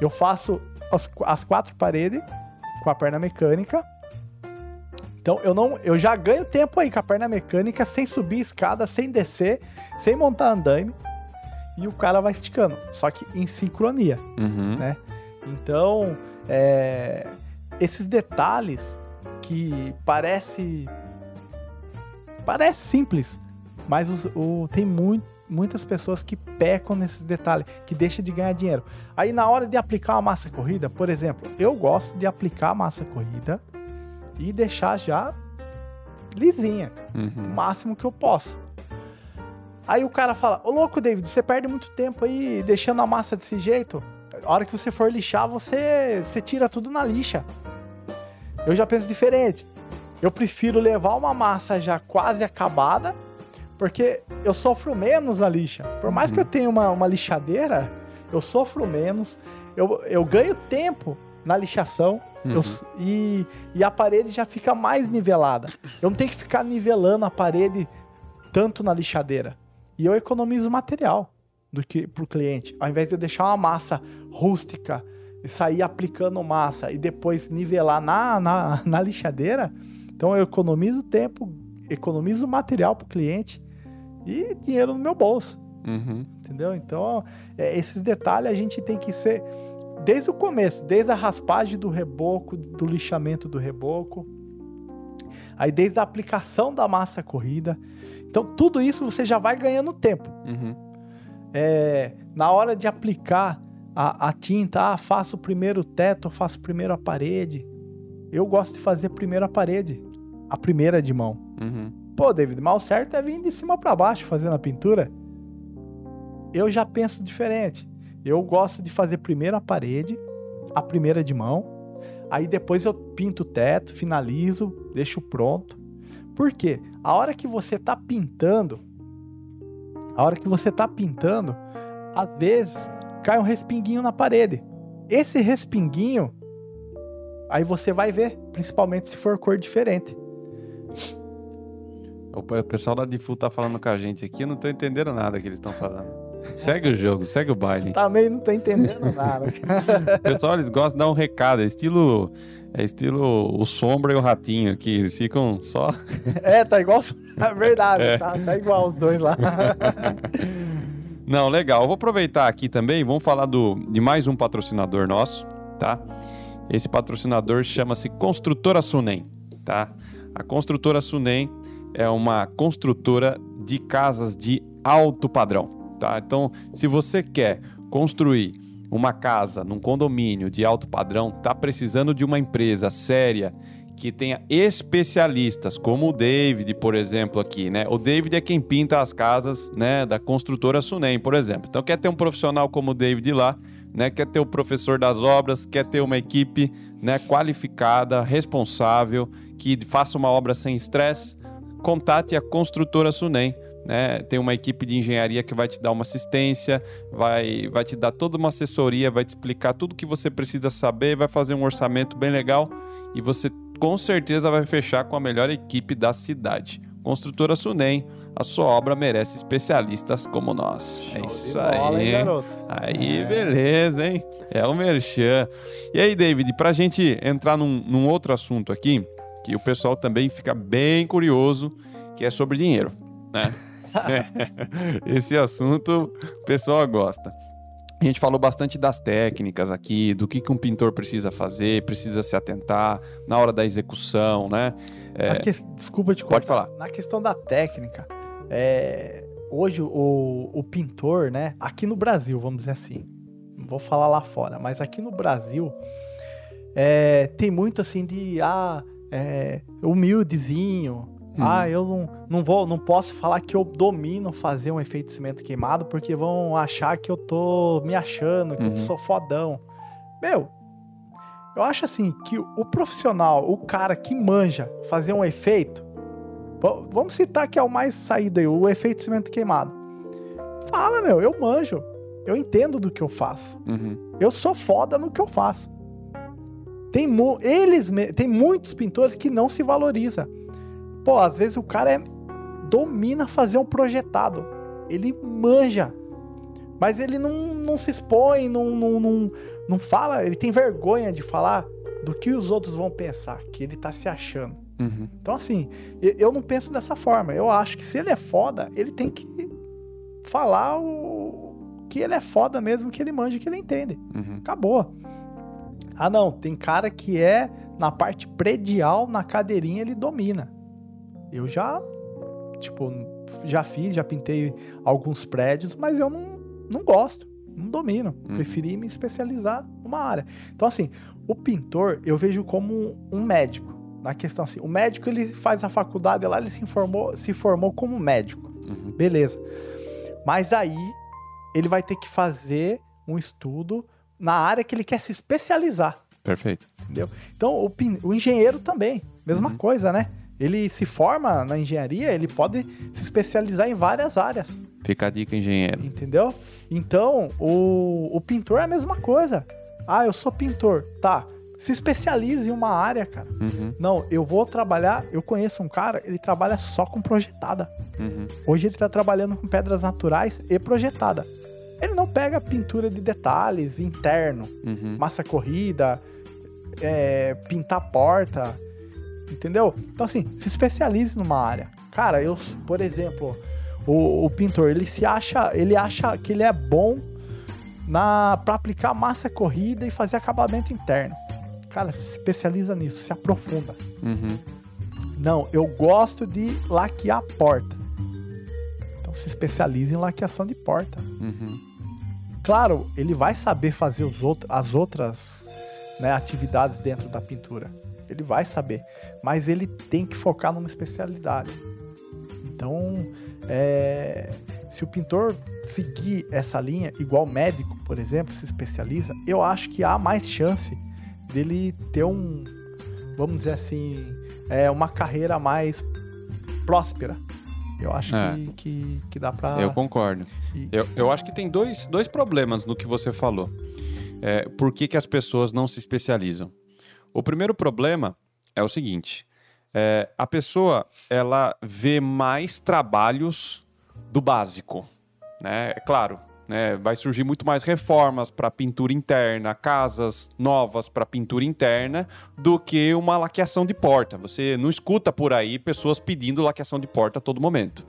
eu faço as, as quatro paredes com a perna mecânica. Então eu não, eu já ganho tempo aí com a perna mecânica sem subir escada, sem descer, sem montar andaime e o cara vai esticando, só que em sincronia, Uhum. né? Então é, esses detalhes que parece parece simples, mas o, o- tem muito, muitas pessoas que pecam nesses detalhes, que deixam de ganhar dinheiro. Aí na hora de aplicar uma massa corrida, por exemplo, eu gosto de aplicar a massa corrida e deixar já lisinha, cara, o Uhum. máximo que eu posso. Aí o cara fala: Ô louco, David, você perde muito tempo aí deixando a massa desse jeito. A hora que você for lixar, você, você tira tudo na lixa. Eu já penso diferente. Eu prefiro levar uma massa já quase acabada, porque eu sofro menos na lixa. Por mais que eu tenha uma, uma lixadeira, eu sofro menos. Eu, eu ganho tempo na lixação. Uhum. Eu e, e a parede já fica mais nivelada. Eu não tenho que ficar nivelando a parede tanto na lixadeira. E eu economizo material do que pro cliente. Ao invés de eu deixar uma massa rústica e sair aplicando massa e depois nivelar na, na, na lixadeira, então eu economizo tempo, economizo material pro cliente e dinheiro no meu bolso Uhum. entendeu? Então, é, esses detalhes a gente tem que ser desde o começo, desde a raspagem do reboco, do lixamento do reboco, aí desde a aplicação da massa corrida. Então, tudo isso você já vai ganhando tempo. Uhum. É, na hora de aplicar a, a tinta, ah, faço primeiro o teto, faço primeiro a parede. Eu gosto de fazer primeiro a parede, a primeira de mão. Uhum. Pô, David, mal certo é vir de cima para baixo fazendo a pintura. Eu já penso diferente. Eu gosto de fazer primeiro a parede, a primeira de mão, aí depois eu pinto o teto, finalizo, deixo pronto. Por quê? A hora que você tá pintando, a hora que você tá pintando, às vezes cai um respinguinho na parede. Esse respinguinho, aí você vai ver, principalmente se for cor diferente. O pe- o pessoal da Difu tá falando com a gente aqui, eu não tô entendendo nada que eles estão falando. Segue o jogo, segue o baile. Também não tô entendendo nada. O [LAUGHS] pessoal, eles gostam de dar um recado, é estilo... É estilo o Sombra e o Ratinho aqui, eles ficam só... É, tá igual. [LAUGHS] É verdade, É. Tá, tá igual os dois lá. [LAUGHS] Não, legal. Eu vou aproveitar aqui também, vamos falar do, de mais um patrocinador nosso, tá? Esse patrocinador chama-se Construtora Sunem, tá? A Construtora Sunem é uma construtora de casas de alto padrão, tá? Então, se você quer construir uma casa num condomínio de alto padrão, tá precisando de uma empresa séria que tenha especialistas, como o David, por exemplo, aqui, né? O David é quem pinta as casas, né, da construtora Sunem, por exemplo. Então, quer ter um profissional como o David lá, né? Quer ter o professor das obras, quer ter uma equipe, né, qualificada, responsável, que faça uma obra sem estresse, contate a construtora Sunem. Né? Tem uma equipe de engenharia que vai te dar uma assistência, vai, vai te dar toda uma assessoria, vai te explicar tudo que você precisa saber, vai fazer um orçamento bem legal e você com certeza vai fechar com a melhor equipe da cidade. Construtora Sunem, a sua obra merece especialistas como nós. é isso bola, aí. hein? Aí, É. beleza, hein? É o Merchan. E aí, David, pra gente entrar num, num outro assunto aqui, que o pessoal também fica bem curioso, que é sobre dinheiro, né? [LAUGHS] [LAUGHS] Esse assunto o pessoal gosta. A gente falou bastante das técnicas aqui, do que, que um pintor precisa fazer, precisa se atentar na hora da execução, né? Na que- Desculpa te Pode cortar. falar. Na questão da técnica, é, hoje o, o pintor, né? Aqui no Brasil, vamos dizer assim. Não vou falar lá fora, mas aqui no Brasil é, tem muito assim de ah, é, humildezinho. Uhum. Ah, eu não, não vou, não posso falar que eu domino fazer um efeito de cimento queimado porque vão achar que eu tô me achando, que Uhum. eu sou fodão. Meu, eu acho assim que o profissional, o cara que manja fazer um efeito, va- vamos citar que é o mais saído aí, o efeito de cimento queimado. Fala, meu, eu manjo. Eu entendo do que eu faço. Uhum. Eu sou foda no que eu faço. Tem, eles, tem muitos pintores que não se valoriza. Pô, às vezes o cara é- domina fazer um projetado. Ele manja. Mas ele não, não se expõe, não, não, não, não fala, ele tem vergonha de falar do que os outros vão pensar, que ele tá se achando. Uhum. Então, assim, eu, não penso dessa forma. Eu acho que se ele é foda, ele tem que falar o que ele é foda mesmo, que ele manja, que ele entende. Uhum. Acabou. Ah, não, tem cara que é na parte predial, na cadeirinha, ele domina. Eu já, tipo, já fiz, já pintei alguns prédios, mas eu não, não gosto, não domino. Uhum. Preferi me especializar numa área. Então, assim, o pintor eu vejo como um médico. Na questão assim, o médico ele faz a faculdade lá, ele se informou, se formou como médico. Uhum. Beleza. Mas aí ele vai ter que fazer um estudo na área que ele quer se especializar, Perfeito. entendeu? Então o, o engenheiro também, mesma Uhum. coisa, né? Ele se forma na engenharia, ele pode se especializar em várias áreas, Fica a dica, engenheiro. entendeu? Então o, o pintor é a mesma coisa. Ah, eu sou pintor, tá? Se especialize em uma área, cara. Uhum. Não, eu vou trabalhar. Eu conheço um cara, ele trabalha só com projetada. Uhum. Hoje ele está trabalhando com pedras naturais e projetada. Ele não pega pintura de detalhes interno, Uhum. massa corrida, é, pintar porta, entendeu? Então assim, se especialize numa área. Cara, eu, por exemplo, o, o pintor ele se acha, ele acha que ele é bom na para aplicar massa corrida e fazer acabamento interno. Cara, se especializa nisso, se aprofunda. Uhum. Não, eu gosto de laquear a porta. Então se especialize em laqueação de porta. Uhum. Claro, ele vai saber fazer os outro, as outras né, atividades dentro da pintura. Ele vai saber. Mas ele tem que focar numa especialidade. Então, é, se o pintor seguir essa linha, igual médico, por exemplo, se especializa, eu acho que há mais chance dele ter um, vamos dizer assim, é, uma carreira mais próspera. Eu acho É. que, que, que dá pra. Eu concordo. E- Eu, eu acho que tem dois, dois problemas no que você falou. É, por que, que as pessoas não se especializam? O primeiro problema é o seguinte: é, a pessoa ela vê mais trabalhos do básico. Né? É claro, né? vai surgir muito mais reformas para pintura interna, casas novas para pintura interna, do que uma laqueação de porta. Você não escuta por aí pessoas pedindo laqueação de porta a todo momento.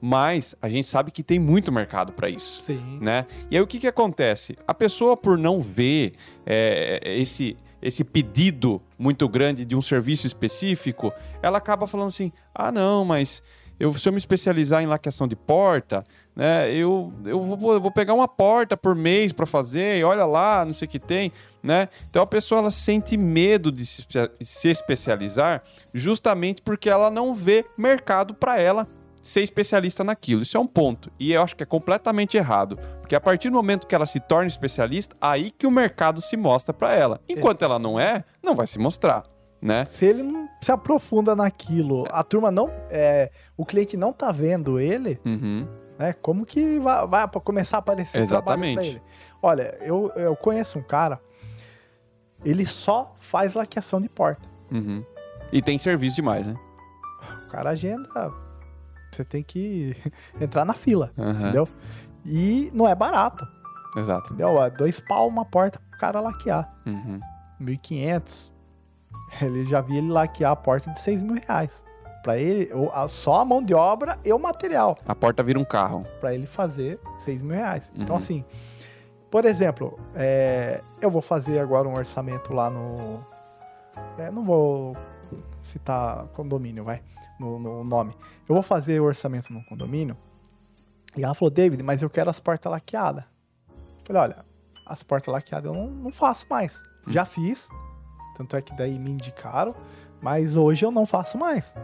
Mas a gente sabe que tem muito mercado para isso Sim. né? E aí o que que acontece? A pessoa por não ver é, esse esse pedido muito grande de um serviço específico, ela acaba falando assim: ah não, mas eu, se eu me especializar em laqueação de porta, né? Eu, eu vou, eu vou pegar uma porta por mês para fazer, e olha lá, não sei o que tem, né? Então a pessoa ela sente medo de se, se especializar justamente porque ela não vê mercado para ela ser especialista naquilo. Isso é um ponto. E eu acho que é completamente errado. Porque a partir do momento que ela se torna especialista, aí que o mercado se mostra para ela. Enquanto ela não é, não vai se mostrar, né? Se ele não se aprofunda naquilo, a turma não. É, o cliente não tá vendo ele, Uhum. né? Como que vai, vai começar a aparecer Exatamente. pra ele? Olha, eu, eu conheço um cara, ele só faz laqueação de porta. Uhum. E tem serviço demais, né? O cara agenda, você tem que [LAUGHS] entrar na fila, Aham. entendeu? E não é barato, Exato. entendeu? É dois pau uma porta pro cara laquear. Uhum. 1.500. [LAUGHS] Ele já vi ele laquear a porta de 6 mil reais. Pra ele, só a mão de obra e o material. A porta vira um carro. Pra ele fazer 6 mil reais. Então, Uhum. assim, por exemplo, é, eu vou fazer agora um orçamento lá no. é, não vou citar condomínio, vai, no, no nome. Eu vou fazer o orçamento no condomínio. E ela falou, David, mas eu quero as portas laqueadas. Eu falei, olha, as portas laqueadas eu não, não faço mais. Já fiz. Tanto é que daí me indicaram. Mas hoje eu não faço mais.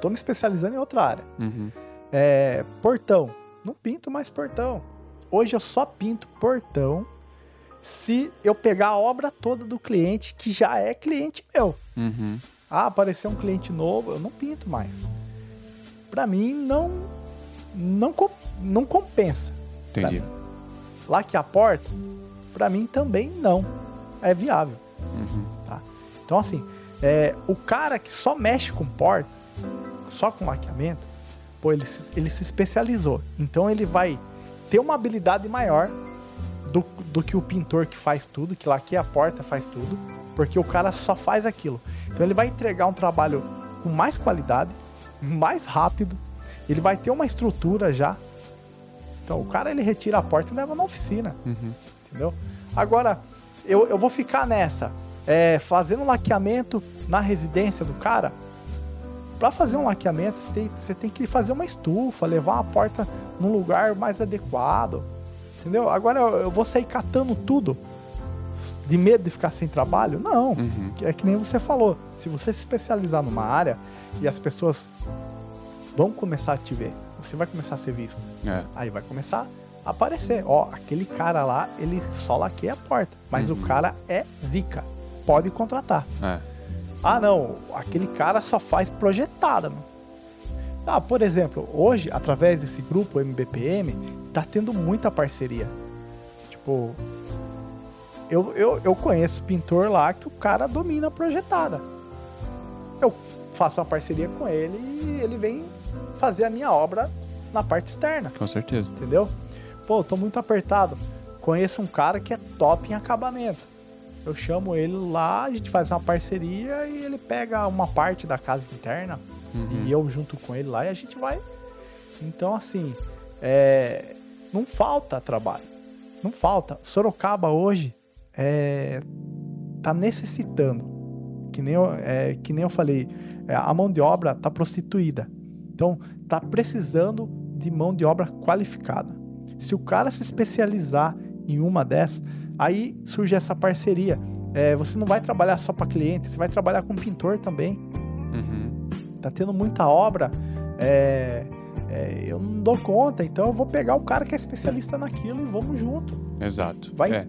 Tô me especializando em outra área. Uhum. É, portão. Não pinto mais portão. Hoje eu só pinto portão se eu pegar a obra toda do cliente que já é cliente meu. Uhum. Ah, apareceu um cliente novo, eu não pinto mais. Pra mim não não não compensa. Entendi. mim. Laquear a porta, pra mim também não é viável. Uhum. Então, assim, é, o cara que só mexe com porta, só com laqueamento, pô, ele se, ele se especializou. Então, ele vai ter uma habilidade maior do, do que o pintor que faz tudo, que lá aqui a porta faz tudo, porque o cara só faz aquilo. Então ele vai entregar um trabalho com mais qualidade, mais rápido, ele vai ter uma estrutura já. Então o cara ele retira a porta e leva na oficina, Uhum. entendeu? Agora, eu, eu vou ficar nessa, é, fazendo laqueamento na residência do cara. Para fazer um laqueamento, você tem, você tem que fazer uma estufa, levar a porta num lugar mais adequado. Entendeu? Agora eu, vou sair catando tudo de medo de ficar sem trabalho? Não. Uhum. É que nem você falou. Se você se especializar numa área e as pessoas vão começar a te ver, você vai começar a ser visto. É. Aí vai começar a aparecer. Ó, aquele cara lá, ele só laqueia a porta. Mas Uhum. o cara é zica. Pode contratar. É. Ah, não, aquele cara só faz projetada, mano. Ah, por exemplo, hoje, através desse grupo MBPM, tá tendo muita parceria. Tipo, eu, eu, eu conheço pintor lá que o cara domina a projetada. Eu faço uma parceria com ele e ele vem fazer a minha obra na parte externa, Com certeza. entendeu? Pô, tô muito apertado. Conheço um cara que é top em acabamento. Eu chamo ele lá, a gente faz uma parceria e ele pega uma parte da casa interna Uhum. e eu junto com ele lá e a gente vai. Então, assim, é, não falta trabalho. Não falta. Sorocaba hoje é, tá necessitando. Que nem, eu, é, que nem eu falei, é, a mão de obra tá prostituída. Então, tá precisando de mão de obra qualificada. Se o cara se especializar em uma dessas, aí surge essa parceria. É, você não vai trabalhar só para cliente, você vai trabalhar com pintor também Uhum. Tá tendo muita obra, é, é, eu não dou conta, então eu vou pegar o cara que é especialista naquilo e vamos junto. Exato. Vai- É.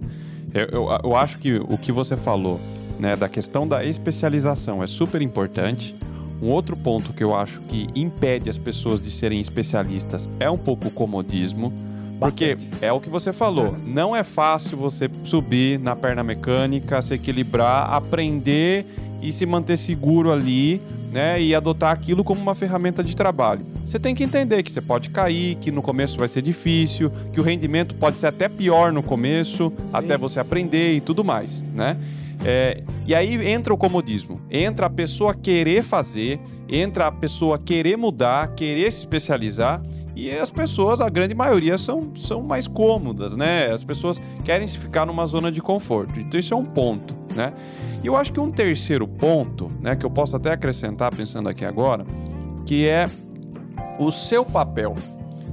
Eu, eu, eu acho que o que você falou, né, da questão da especialização é super importante. Um outro ponto que eu acho que impede as pessoas de serem especialistas é um pouco o comodismo. Porque Bastante. é o que você falou, não é fácil você subir na perna mecânica, se equilibrar, aprender e se manter seguro ali, né? E adotar aquilo como uma ferramenta de trabalho. Você tem que entender que você pode cair, que no começo vai ser difícil, que o rendimento pode ser até pior no começo, até você aprender e tudo mais, né? É, e aí entra o comodismo, entra a pessoa querer fazer, entra a pessoa querer mudar, querer se especializar e as pessoas, a grande maioria, são, são mais cômodas, né? As pessoas querem se ficar numa zona de conforto. Então isso é um ponto, né? E eu acho que um terceiro ponto, né, que eu posso até acrescentar pensando aqui agora, que é o seu papel.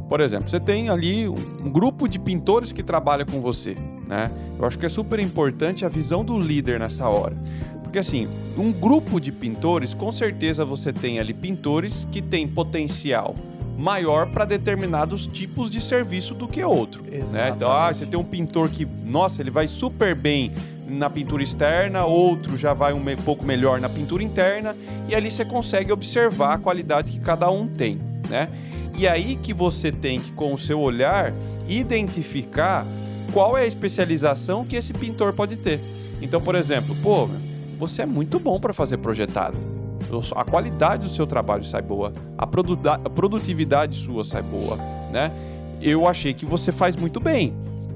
Por exemplo, você tem ali um grupo de pintores que trabalha com você, né? Eu acho que é super importante a visão do líder nessa hora. Porque assim, um grupo de pintores, com certeza você tem ali pintores que têm potencial maior para determinados tipos de serviço do que outro. Né? Então, ah, você tem um pintor que, nossa, ele vai super bem na pintura externa, outro já vai um pouco melhor na pintura interna, e ali você consegue observar a qualidade que cada um tem, né? E aí que você tem que, com o seu olhar, identificar qual é a especialização que esse pintor pode ter. Então, por exemplo, pô, você é muito bom para fazer projetado. A qualidade do seu trabalho sai boa, a, a produtividade sua sai boa, né? Eu achei que você faz muito bem.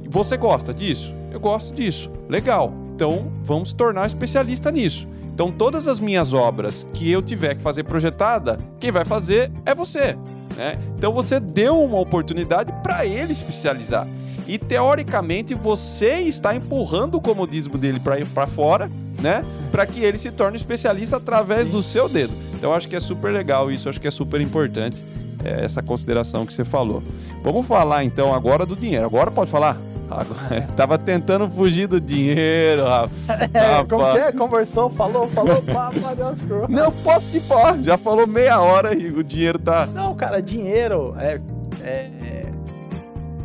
Você gosta disso? Eu gosto disso. Legal. Então, vamos se tornar especialista nisso. Então, todas as minhas obras que eu tiver que fazer projetada, quem vai fazer é você. Né? Então, você deu uma oportunidade para ele especializar. E, teoricamente, você está empurrando o comodismo dele para fora, né? Para que ele se torne especialista através Sim. do seu dedo. Então, acho que é super legal isso, acho que é super importante é, essa consideração que você falou. Vamos falar então agora do dinheiro. Agora pode falar? Agora, [LAUGHS] tava tentando fugir do dinheiro, rapaz. [LAUGHS] É, como que é? Conversou, falou, falou, [LAUGHS] pá, pá, Deus, curva. Não posso te falar. Já falou meia hora e o dinheiro tá. Não, cara, dinheiro é, é- é-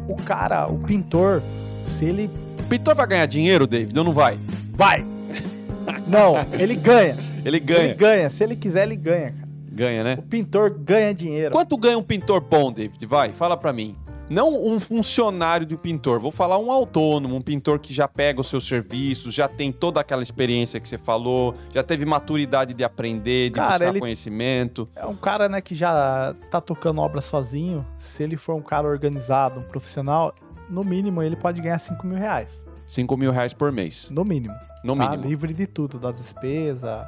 O cara, o pintor, se ele. O pintor vai ganhar dinheiro, David? Ou não vai? Vai! Não, ele ganha. Ele ganha. Ele ganha. Se ele quiser, ele ganha, cara. Ganha, né? O pintor ganha dinheiro. Quanto ganha um pintor bom, David? Vai, fala pra mim. Não um funcionário de um pintor, vou falar um autônomo, um pintor que já pega os seus serviços, já tem toda aquela experiência que você falou, já teve maturidade de aprender, de Cara, buscar conhecimento. É um cara, né, que já tá tocando obra sozinho. Se ele for um cara organizado, um profissional, no mínimo ele pode ganhar 5 mil reais. 5 mil reais por mês, No mínimo. no tá? mínimo. Livre de tudo, das despesas.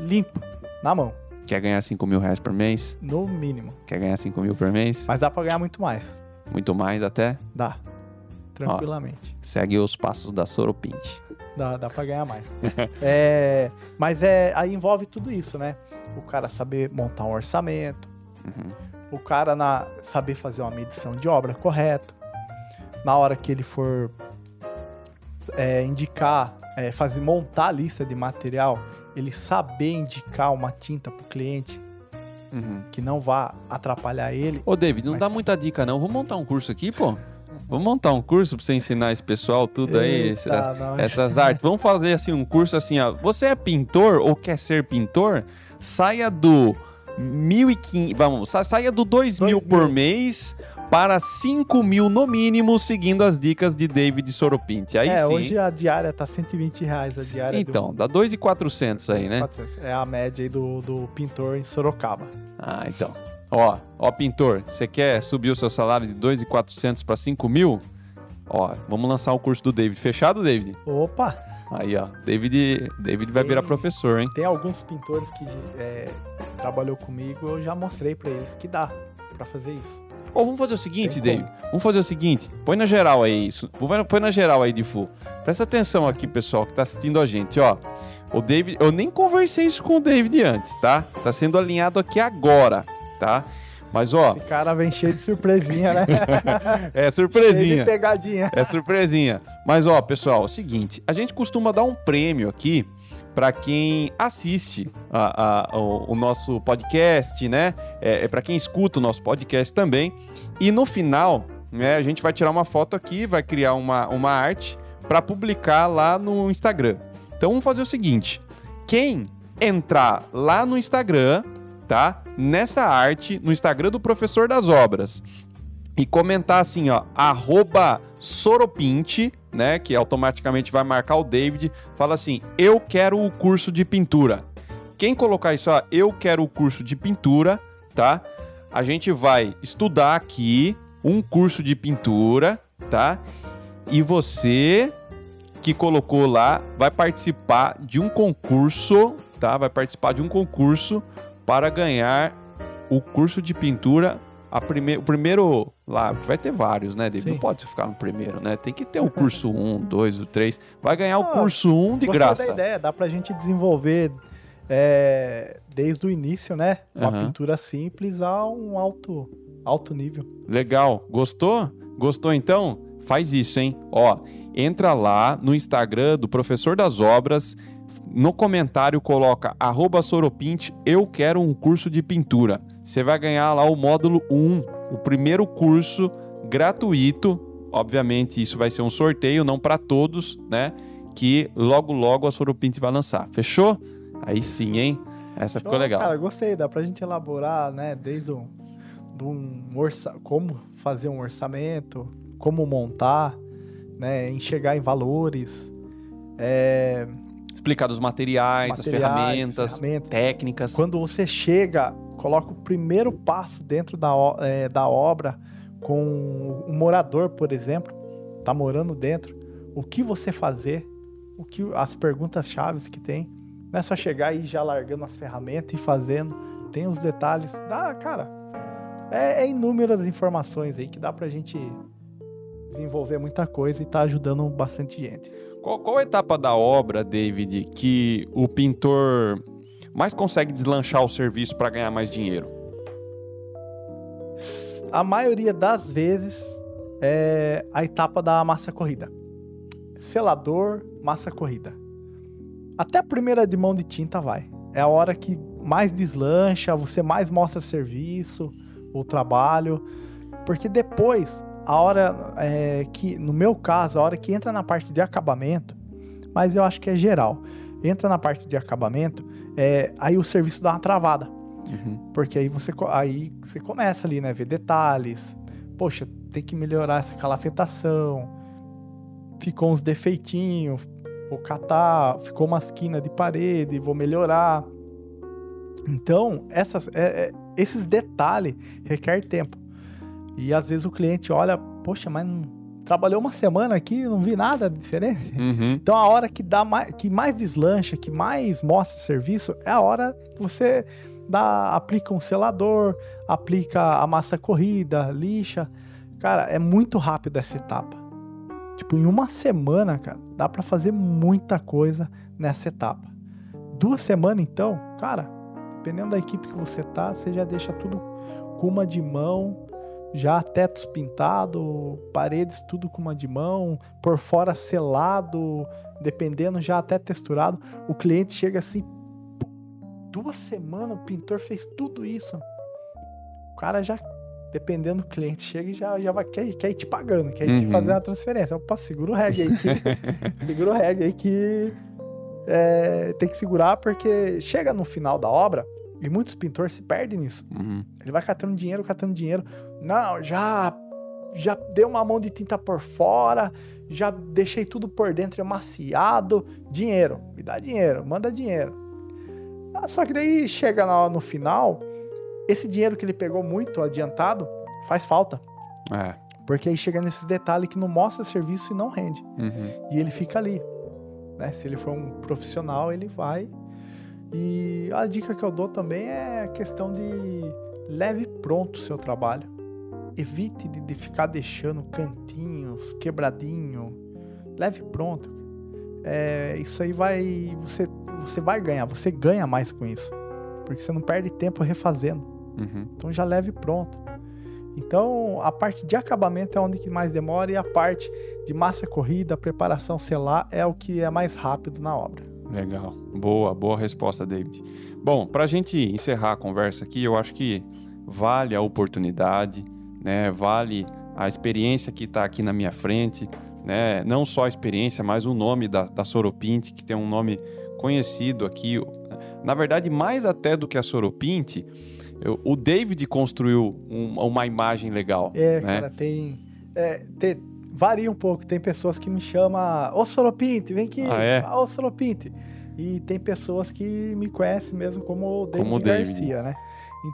Limpo, na mão. Quer ganhar 5 mil reais por mês? No mínimo. Quer ganhar 5 mil por mês? Mas dá pra ganhar muito mais. Muito mais até? Dá. Tranquilamente. Segue os passos da Soropinte. Dá, dá pra ganhar mais. [LAUGHS] É, mas é, aí envolve tudo isso, né? O cara saber montar um orçamento, Uhum. o cara na, saber fazer uma medição de obra correta. Na hora que ele for é, indicar, é, fazer, montar a lista de material, ele saber indicar uma tinta pro cliente Uhum. que não vá atrapalhar ele. Ô, David, não Mas- dá muita dica, não. Vamos montar um curso aqui, pô? Vamos montar um curso pra você ensinar esse pessoal tudo aí, Eita, não, essas artes. Vamos fazer assim um curso assim, ó. Você é pintor ou quer ser pintor? Saia do 1.500, vamos, sa- saia do 2 mil por mês para 5 mil no mínimo, seguindo as dicas de David Soropinti. Aí é, sim. hoje a diária tá 120 reais a diária. Então, do, dá 2.400 aí, né? 400. É a média aí do, do pintor em Sorocaba. Ah, então. Ó, ó, pintor, você quer subir o seu salário de 2.400 para 5 mil? Ó, vamos lançar o curso do David. Fechado, David? Opa! Aí, ó. David, David vai Tem- virar professor, hein? Tem alguns pintores que é, trabalhou comigo, eu já mostrei pra eles que dá pra fazer isso. Ou vamos fazer o seguinte, David. Vamos fazer o seguinte. Põe na geral aí isso. Põe- na geral aí de full. Presta atenção aqui, pessoal, que tá assistindo a gente, ó. O David, eu nem conversei isso com o David antes, tá? Tá sendo alinhado aqui agora, tá? Mas, ó, Esse cara vem cheio de surpresinha, né? [LAUGHS] é cheio surpresinha. de pegadinha. É surpresinha. Mas, ó, pessoal, é o seguinte: a gente costuma dar um prêmio aqui para quem assiste a- a- o, o nosso podcast, né? É, é para quem escuta o nosso podcast também. E no final, né, a gente vai tirar uma foto aqui, vai criar uma, uma arte para publicar lá no Instagram. Então, vamos fazer o seguinte: quem entrar lá no Instagram, tá? Nessa arte, no Instagram do Professor das Obras, e comentar assim, ó, arroba Soropinte, né, que automaticamente vai marcar o David, fala assim, eu quero o curso de pintura. Quem colocar isso, ó, eu quero o curso de pintura, tá? A gente vai estudar aqui um curso de pintura, tá? E você que colocou lá vai participar de um concurso, tá? Vai participar de um concurso para ganhar o curso de pintura prime... o primeiro lá, vai ter vários, né, David? Sim. Não pode ficar no primeiro, né? Tem que ter [LAUGHS] o curso 1, 2, o 3. Vai ganhar o Ah, curso 1 de graça. da ideia, dá pra gente desenvolver é, desde o início, né? Uma Aham. pintura simples a um alto, alto nível. Legal. Gostou? Gostou então? Faz isso, hein? Ó, entra lá no Instagram do Professor das Obras, no comentário coloca arroba Soropinte, eu quero um curso de pintura. Você vai ganhar lá o módulo 1, o primeiro curso gratuito. Obviamente, isso vai ser um sorteio, não para todos, né? Que logo, logo a Soropinte vai lançar. Fechou? Aí sim, hein? Essa ficou legal. Cara, gostei, dá pra gente elaborar, né? Desde um, de um orça, como fazer um orçamento, como montar, né? Enxergar em valores, é, Explicar dos materiais, as materiais, ferramentas, ferramentas. técnicas. Quando você chega, coloca o primeiro passo dentro da, é, da obra com um morador, por exemplo, tá morando dentro, o que você fazer, o que as perguntas chaves que tem. Não é só chegar e já largando as ferramentas e fazendo. Tem os detalhes. Dá, cara. É, é inúmeras informações aí que dá pra gente desenvolver muita coisa e tá ajudando bastante gente. Qual, qual etapa da obra, David, que o pintor mais consegue deslanchar o serviço para ganhar mais dinheiro? a maioria das vezes é a etapa da massa corrida. Selador, massa corrida. Até a primeira de mão de tinta vai. É a hora que mais deslancha, você mais mostra serviço, o trabalho. Porque depois, a hora é, que, no meu caso, a hora que entra na parte de acabamento, mas eu acho que é geral, entra na parte de acabamento, é, aí o serviço dá uma travada. Uhum. Porque aí você, aí você começa ali, né? Ver detalhes, poxa, tem que melhorar essa calafetação, ficou uns defeitinhos, vou catar, ficou uma esquina de parede, vou melhorar. Então, essas, é, é, esses detalhes requer tempo. E às vezes o cliente olha, poxa, mas não, trabalhou uma semana aqui, não vi nada diferente. Uhum. Então a hora que dá mais, que mais deslancha, que mais mostra serviço, é a hora que você dá, aplica um selador, aplica a massa corrida, lixa. Cara, é muito rápido essa etapa. Tipo, em uma semana, cara, dá para fazer muita coisa nessa etapa. Duas semanas, então, cara, dependendo da equipe que você tá, você já deixa tudo com uma de mão, já tetos pintados, paredes tudo com uma de mão, por fora selado, dependendo já até texturado. O cliente chega assim, duas semanas o pintor fez tudo isso. O cara já, dependendo do cliente, chega e já, já vai, quer, quer ir te pagando, quer ir te Uhum. fazer uma transferência. Opa, segura o reggae aí que, [LAUGHS] segura o reggae aí que é, tem que segurar porque chega no final da obra e muitos pintores se perdem nisso. Uhum. Ele vai catando dinheiro, catando dinheiro. Não, já já dei uma mão de tinta por fora, já deixei tudo por dentro emaciado. Dinheiro, me dá dinheiro, manda dinheiro. Ah, só que daí chega no, no final, esse dinheiro que ele pegou muito adiantado faz falta. É. Porque aí chega nesses detalhes que não mostra serviço e não rende. Uhum. E ele fica ali. Né? Se ele for um profissional, ele vai. E a dica que eu dou também é a questão de leve pronto o seu trabalho. Evite de, ficar deixando cantinhos, quebradinho. Leve pronto. É, isso aí vai. Você, você vai ganhar, você ganha mais com isso. Porque você não perde tempo refazendo. Uhum. Então já leve pronto. Então a parte de acabamento é onde que mais demora e a parte de massa corrida, preparação selar é o que é mais rápido na obra. Legal. Boa, boa resposta, David. Bom, para a gente encerrar a conversa aqui, eu acho que vale a oportunidade, né? Vale a experiência que está aqui na minha frente, né? Não só a experiência, mas o nome da, da Soropinte, que tem um nome conhecido aqui. Na verdade, mais até do que a Soropinte, eu- o David construiu um- uma imagem legal. É, né? cara, tem, é, tem- Varia um pouco. Tem pessoas que me chamam, ô Soropinte, vem aqui. Ah, é? Ô Soropinte. E tem pessoas que me conhecem mesmo como o David Como o David. Garcia, né?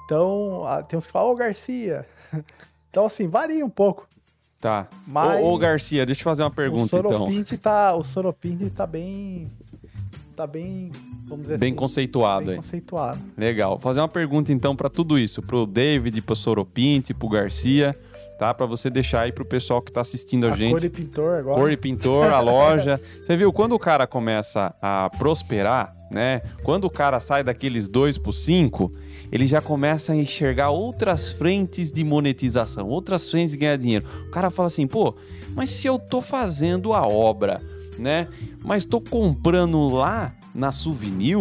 Então, tem uns que falam, ô Garcia. [LAUGHS] Então, assim, varia um pouco. Tá. Mas Ô, ô, Garcia, deixa eu fazer uma pergunta o então. Soropinte tá, o Soropinte tá bem, tá bem, vamos dizer Bem assim, conceituado bem conceituado. Legal. Vou fazer uma pergunta então para tudo isso, pro David, pro Soropinte, pro Garcia, tá? Para você deixar aí pro pessoal que tá assistindo a, A gente. cor de pintor agora. Cor e pintor, a [LAUGHS] loja. Você viu, quando o cara começa a prosperar, né? Quando o cara sai daqueles dois por cinco, ele já começa a enxergar outras frentes de monetização, outras frentes de ganhar dinheiro. O cara fala assim, pô, mas se eu tô fazendo a obra, né? Mas tô comprando lá na Souvenir,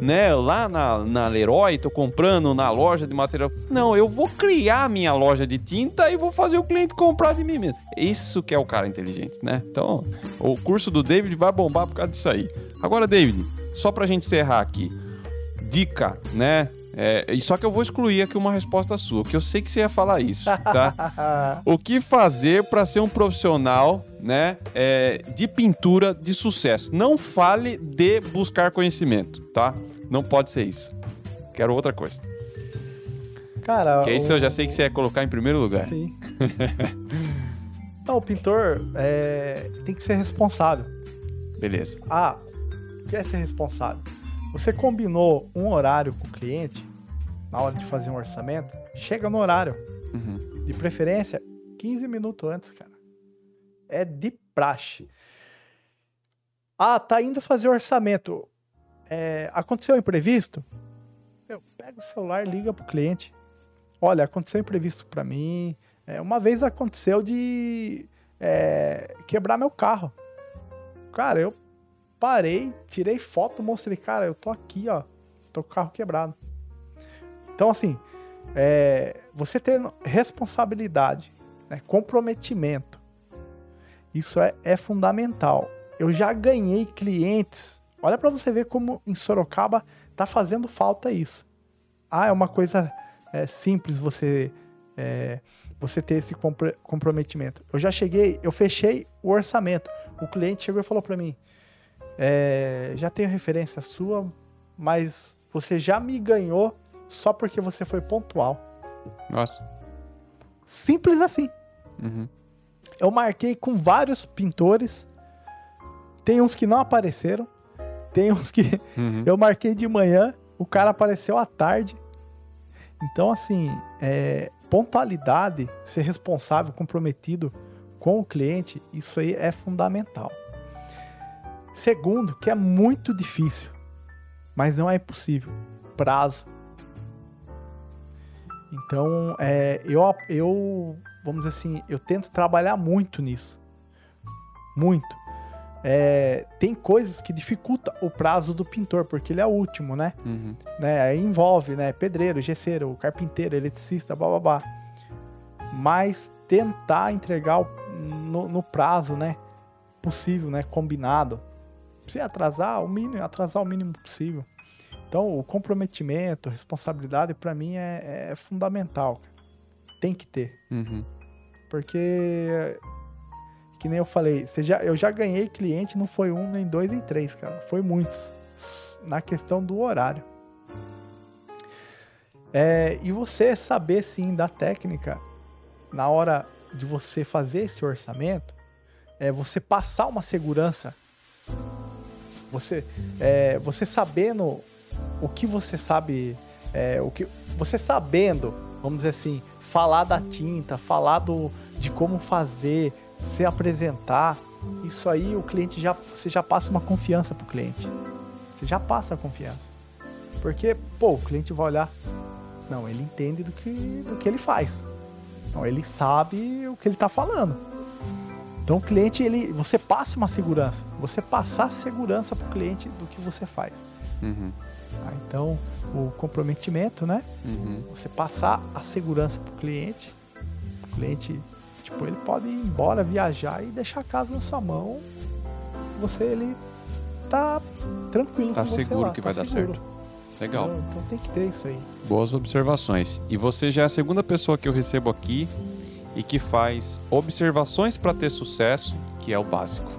né? Lá na, na Leroy, tô comprando na loja de material. Não, eu vou criar minha loja de tinta e vou fazer o cliente comprar de mim mesmo. Isso que é o cara inteligente, né? Então, o curso do David vai bombar por causa disso aí. Agora, David, só pra gente encerrar aqui. Dica, né? É, e só que eu vou excluir aqui uma resposta sua, porque eu sei que você ia falar isso, tá? [LAUGHS] O que fazer para ser um profissional, né, é, de pintura de sucesso? Não fale de buscar conhecimento, tá? Não pode ser isso. Quero outra coisa. Cara, Que isso o- eu já sei que você ia colocar em primeiro lugar. Sim. [LAUGHS] Não, o pintor é, tem que ser responsável. Beleza. Ah, o que é ser responsável? Você combinou um horário com o cliente na hora de fazer um orçamento, chega no horário. Uhum. De preferência, 15 minutos antes, cara. É de praxe. Ah, tá indo fazer orçamento. É, aconteceu um imprevisto? Meu, pega o celular, liga pro cliente. Olha, aconteceu um imprevisto para mim. É, uma vez aconteceu de é, quebrar meu carro. Cara, eu parei, tirei foto, mostrei, cara, eu tô aqui, ó. Tô com o carro quebrado. Então, assim, é, você tendo responsabilidade, né, comprometimento, isso é, é fundamental. Eu já ganhei clientes. Olha para você ver como em Sorocaba tá fazendo falta isso. Ah, é uma coisa é, simples você é, você ter esse compr- comprometimento. Eu já cheguei, eu fechei o orçamento. O cliente chegou e falou para mim: é, já tenho referência sua, mas você já me ganhou só porque você foi pontual. Nossa. Simples assim. Uhum. Eu marquei com vários pintores. Tem uns que não apareceram. Tem uns que Uhum. [LAUGHS] eu marquei de manhã, o cara apareceu à tarde. Então, assim, é, pontualidade, ser responsável, comprometido com o cliente, isso aí é fundamental. Segundo, que é muito difícil, mas não é impossível, prazo. Então, é, eu, eu, vamos dizer assim, eu tento trabalhar muito nisso. Muito. É, tem coisas que dificultam o prazo do pintor, porque ele é o último, né? Uhum. né? Aí envolve, né? Pedreiro, gesseiro, carpinteiro, eletricista, blá blá blá. Mas tentar entregar no, no prazo, né? Possível, né? Combinado. Se atrasar, o mínimo, atrasar o mínimo possível. Então, o comprometimento, responsabilidade, para mim é, é fundamental. Tem que ter. Uhum. Porque, que nem eu falei, você já, eu já ganhei cliente, não foi um, nem dois, nem três, cara. Foi muitos. Na questão do horário. É, e você saber, sim, da técnica, na hora de você fazer esse orçamento, é você passar uma segurança. Você, é, você sabendo o que você sabe, é, o que você sabendo, vamos dizer assim, falar da tinta, falar do, de como fazer, se apresentar, isso aí o cliente já você já passa uma confiança pro cliente. Você já passa a confiança. Porque, pô, o cliente vai olhar, não, ele entende do que do que ele faz. Então ele sabe o que ele tá falando. Então o cliente ele, você passa uma segurança, você passar segurança pro cliente do que você faz. Uhum. tá? Então o comprometimento, né? Uhum. você passar a segurança pro cliente. O cliente, tipo, ele pode ir embora, viajar e deixar a casa na sua mão. Você, ele tá tranquilo Tá seguro lá, que tá vai dar seguro. certo. Legal. Então, então tem que ter isso aí. Boas observações. E você já é a segunda pessoa que eu recebo aqui e que faz observações para ter sucesso, que é o básico.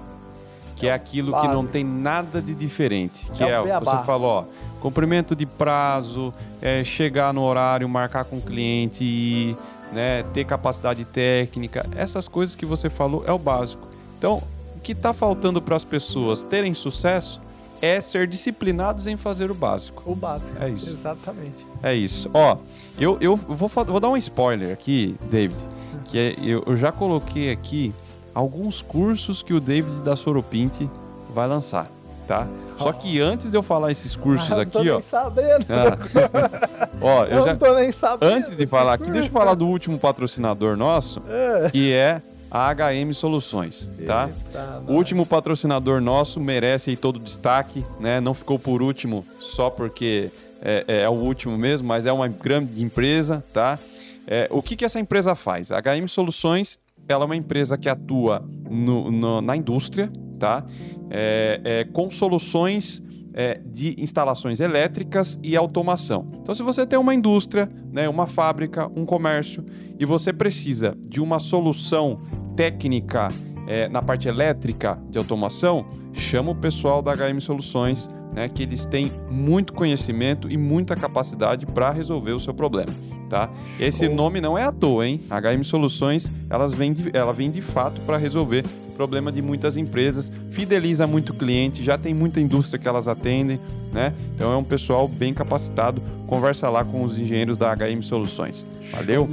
Que é aquilo que não básico. tem nada de diferente. Que É o é, o você falou, ó, cumprimento de prazo, é, chegar no horário, marcar com o cliente, ir, né, ter capacidade técnica. Essas coisas que você falou é o básico. Então, o que está faltando para as pessoas terem sucesso é ser disciplinados em fazer o básico. O básico. É isso. Exatamente. É isso. Ó, eu, eu vou, vou dar um spoiler aqui, David. Que é, eu, eu já coloquei aqui alguns cursos que o David da Soropinte vai lançar, tá? Só que antes de eu falar esses cursos Ah, não tô aqui, ó. nem sabendo. Ah. [LAUGHS] ó, eu eu já. não tô nem sabendo. Antes de falar aqui, deixa eu falar do último patrocinador nosso, É. que é a HM Soluções, tá? Eita, O último patrocinador nosso merece aí todo o destaque, né? Não ficou por último só porque é, é- é o último mesmo, mas é uma grande empresa, tá? É, o que, que essa empresa faz? A HM Soluções, ela é uma empresa que atua no- no- na indústria, tá? É, é, com soluções é, de instalações elétricas e automação. Então, se você tem uma indústria, né, uma fábrica, um comércio, e você precisa de uma solução técnica é, na parte elétrica de automação, chama o pessoal da HM Soluções, né, que eles têm muito conhecimento e muita capacidade para resolver o seu problema. Tá? Esse Show. nome não é à toa, hein? HM Soluções, elas vêm de, ela vem de fato para resolver problema de muitas empresas, fideliza muito cliente, já tem muita indústria que elas atendem, né? Então é um pessoal bem capacitado. Conversa lá com os engenheiros da HM Soluções. Valeu?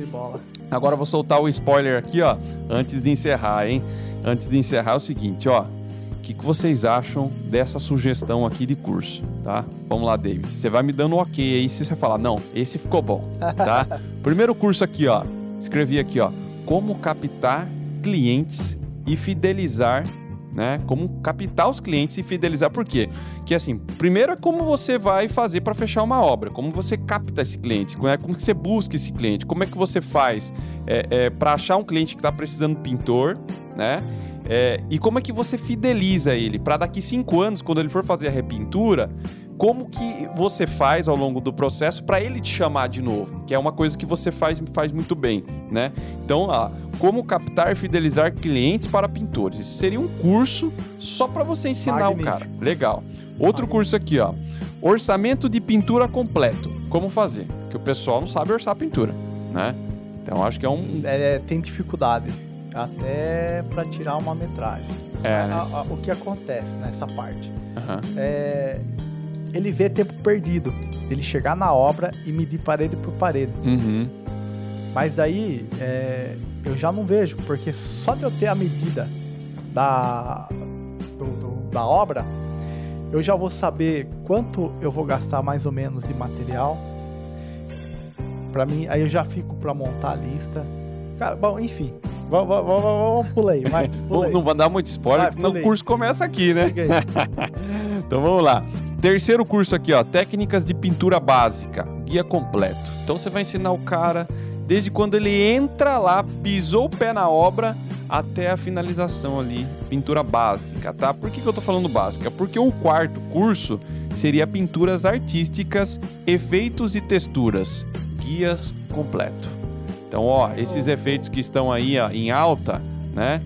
Agora eu vou soltar o spoiler aqui, ó, antes de encerrar, hein? Antes de encerrar é o seguinte, ó. O que, que vocês acham dessa sugestão aqui de curso, tá? Vamos lá, David. Você vai me dando um ok aí se você falar, não, esse ficou bom, tá? [LAUGHS] Primeiro curso aqui, ó. Escrevi aqui, ó. Como captar clientes e fidelizar, né? Como captar os clientes e fidelizar. Por quê? Que assim, primeiro é como você vai fazer para fechar uma obra, como você capta esse cliente, como é que você busca esse cliente, como é que você faz é, é, para achar um cliente que está precisando de pintor, né? É, e como é que você fideliza ele para daqui cinco anos, quando ele for fazer a repintura, como que você faz ao longo do processo para ele te chamar de novo, que é uma coisa que você faz faz muito bem, né? Então, ó, como captar e fidelizar clientes para pintores. Isso seria um curso só para você ensinar Magnífico. o cara. Legal. Outro Magnífico. curso aqui, ó. Orçamento de pintura completo. Como fazer? Que o pessoal não sabe orçar pintura, né? Então acho que é um. É, tem dificuldade até para tirar uma metragem. É, né? a, a, o que acontece nessa parte? Uhum. É, ele vê tempo perdido. Ele chegar na obra e medir parede por parede. Uhum. Mas aí é, eu já não vejo, porque só de eu ter a medida da, do, do, da obra, eu já vou saber quanto eu vou gastar mais ou menos de material. Para mim, aí eu já fico para montar a lista. Cara, bom, enfim, Vamos, vamos, vamos, pula aí, vai. [LAUGHS] Pula aí. Não vai dar muito spoiler, vai, senão o curso começa aqui, né? [LAUGHS] então vamos lá. Terceiro curso aqui, ó, técnicas de pintura básica, guia completo. Então você vai ensinar o cara desde quando ele entra lá, pisou o pé na obra até a finalização ali, pintura básica, tá? Por que, que eu tô falando básica? Porque o quarto curso seria pinturas artísticas, efeitos e texturas, guia completo. Então, ó, esses efeitos que estão aí ó, em alta, né?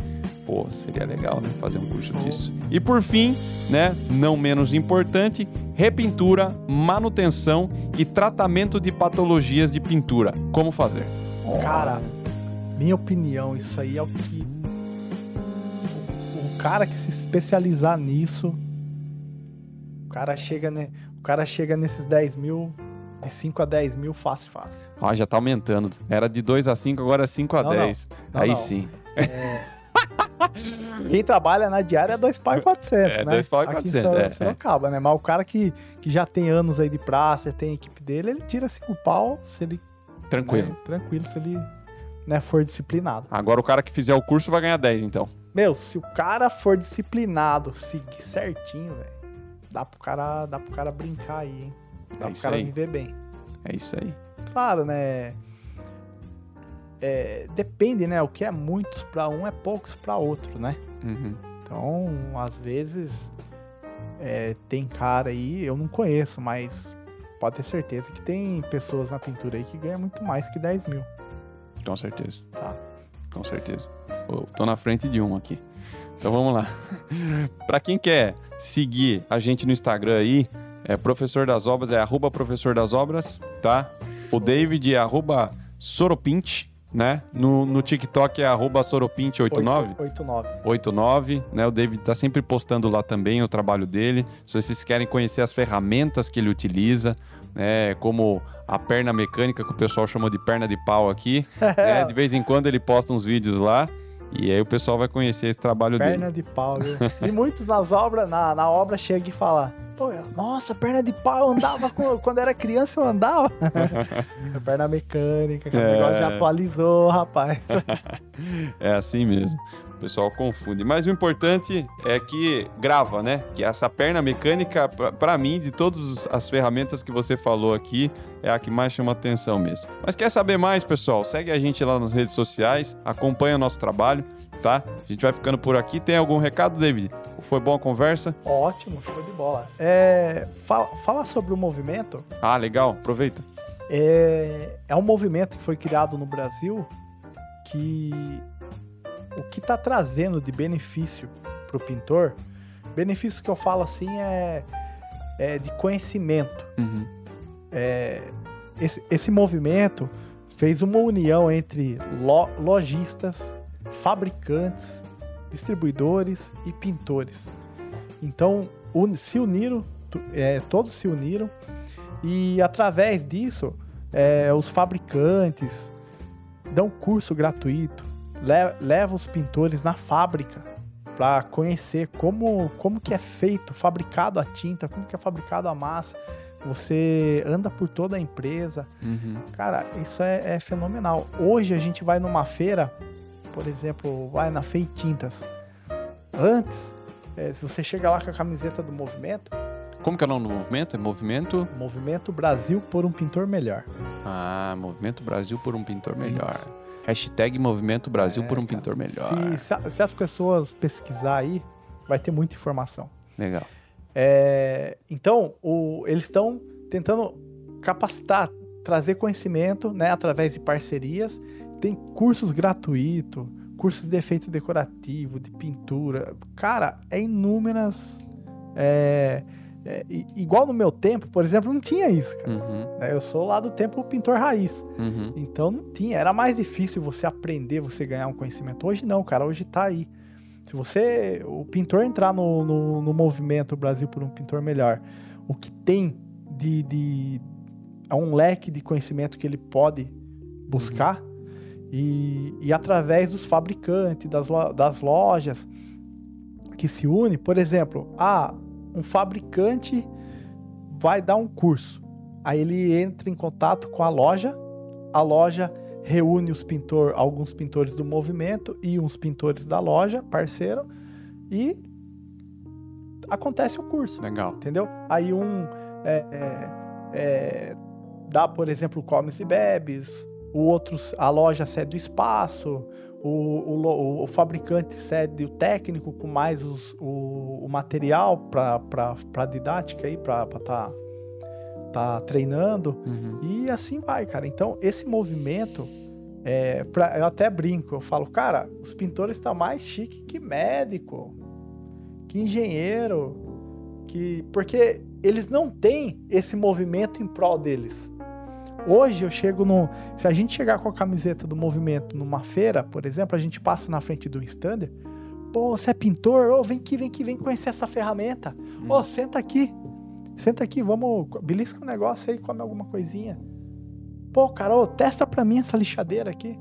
Pô, seria legal, né? Fazer um curso disso. E por fim, né? Não menos importante, repintura, manutenção e tratamento de patologias de pintura. Como fazer? Cara, minha opinião, isso aí é o que. O, cara que se especializar nisso, o cara chega, né? O cara chega nesses 10 mil de 5 a 10 mil, fácil, fácil. Ó, já tá aumentando. Era de 2 a 5, agora é 5 a não, 10. Não. Não, Aí sim. É... Quem trabalha na diária é 2 pau e 400, é, né? 2 pau e 400, Aqui só, é, é. acaba, né? Mas o cara que, que já tem anos aí de praça, tem a equipe dele, ele tira 5 pau se ele... Tranquilo. Né, tranquilo, se ele né, for disciplinado. Agora o cara que fizer o curso vai ganhar 10, então. Meu, se o cara for disciplinado, seguir certinho, velho, dá pro cara, dá pro cara brincar aí, hein? Dá é pro cara aí. viver bem. É isso aí. Claro, né? É, depende, né? O que é muitos para um é poucos para outro, né? Uhum. Então, às vezes, é, tem cara aí, eu não conheço, mas pode ter certeza que tem pessoas na pintura aí que ganham muito mais que 10 mil. Com certeza. Tá. Com certeza. Eu tô na frente de um aqui. Então vamos lá. [LAUGHS] para quem quer seguir a gente no Instagram aí, é Professor das Obras, é arroba Professor das Obras, tá? O David é arroba Soropint, né? No, no TikTok é arroba Soropint89. 89. 89, né? O David tá sempre postando lá também o trabalho dele. Se vocês querem conhecer as ferramentas que ele utiliza, né? Como a perna mecânica, que o pessoal chama de perna de pau aqui. [LAUGHS] né? De vez em quando ele posta uns vídeos lá. E aí o pessoal vai conhecer esse trabalho perna dele. Perna de pau, viu? e muitos nas obras, na, na obra chega e fala Pô, nossa, perna de pau, eu andava quando era criança, eu andava. [LAUGHS] perna mecânica, que é. o negócio já atualizou, rapaz. [LAUGHS] é assim mesmo. O pessoal confunde. Mas o importante é que grava, né? Que essa perna mecânica, para mim, de todas as ferramentas que você falou aqui, é a que mais chama atenção mesmo. Mas quer saber mais, pessoal? Segue a gente lá nas redes sociais, acompanha o nosso trabalho tá? A gente vai ficando por aqui. Tem algum recado, David? Foi boa a conversa? Ótimo, show de bola. É, fala, fala sobre o movimento. Ah, legal, aproveita. É, é um movimento que foi criado no Brasil que o que está trazendo de benefício para o pintor, benefício que eu falo assim é, é de conhecimento. Uhum. É, esse, esse movimento fez uma união entre lo, lojistas, fabricantes, distribuidores e pintores. Então, se uniram, é, todos se uniram e através disso, é, os fabricantes dão curso gratuito, le levam os pintores na fábrica para conhecer como, como que é feito, fabricado a tinta, como que é fabricado a massa. Você anda por toda a empresa. Uhum. Cara, isso é, é fenomenal. Hoje a gente vai numa feira por exemplo, vai na Feitintas. Antes, é, se você chega lá com a camiseta do movimento. Como que é o nome do movimento? É movimento? Movimento Brasil por um pintor melhor. Ah, Movimento Brasil por um pintor melhor. Isso. Hashtag Movimento Brasil é, por um cara, pintor melhor. Se, se, se, as pessoas pesquisar aí, vai ter muita informação. Legal. É, então, o, eles estão tentando capacitar, trazer conhecimento né, através de parcerias. Tem cursos gratuitos, cursos de efeito decorativo, de pintura. Cara, é inúmeras. É, é, igual no meu tempo, por exemplo, não tinha isso, cara. Uhum. É, eu sou lá do tempo pintor raiz. Uhum. Então não tinha. Era mais difícil você aprender, você ganhar um conhecimento. Hoje não, cara. Hoje tá aí. Se você, o pintor entrar no, no, no movimento Brasil por um pintor melhor, o que tem de, de é um leque de conhecimento que ele pode buscar uhum. e, e através dos fabricantes, das, das lojas que se une, por exemplo, ah, um fabricante vai dar um curso. Aí ele entra em contato com a loja, a loja reúne os pintor, alguns pintores do movimento e uns pintores da loja, parceiro, e acontece o curso. Legal. Entendeu? Aí um é, é, é, dá, por exemplo, comes e bebes, o outro, a loja cede o espaço, o, o, o, fabricante cede o técnico com mais os, o, o material para didática aí, para estar tá, tá treinando. Uhum. E assim vai, cara. Então, esse movimento, é, pra, eu até brinco, eu falo, cara, os pintores estão tá mais chique que médico, que engenheiro, que. Porque eles não têm esse movimento em prol deles. Hoje eu chego no. Se a gente chegar com a camiseta do movimento numa feira, por exemplo, a gente passa na frente do stander. Pô, você é pintor? Ô, oh, vem aqui, vem aqui, vem conhecer essa ferramenta. Ô, hum. oh, senta aqui. Senta aqui, vamos. Belisca um negócio aí, come alguma coisinha. Pô, Carol, testa pra mim essa lixadeira aqui.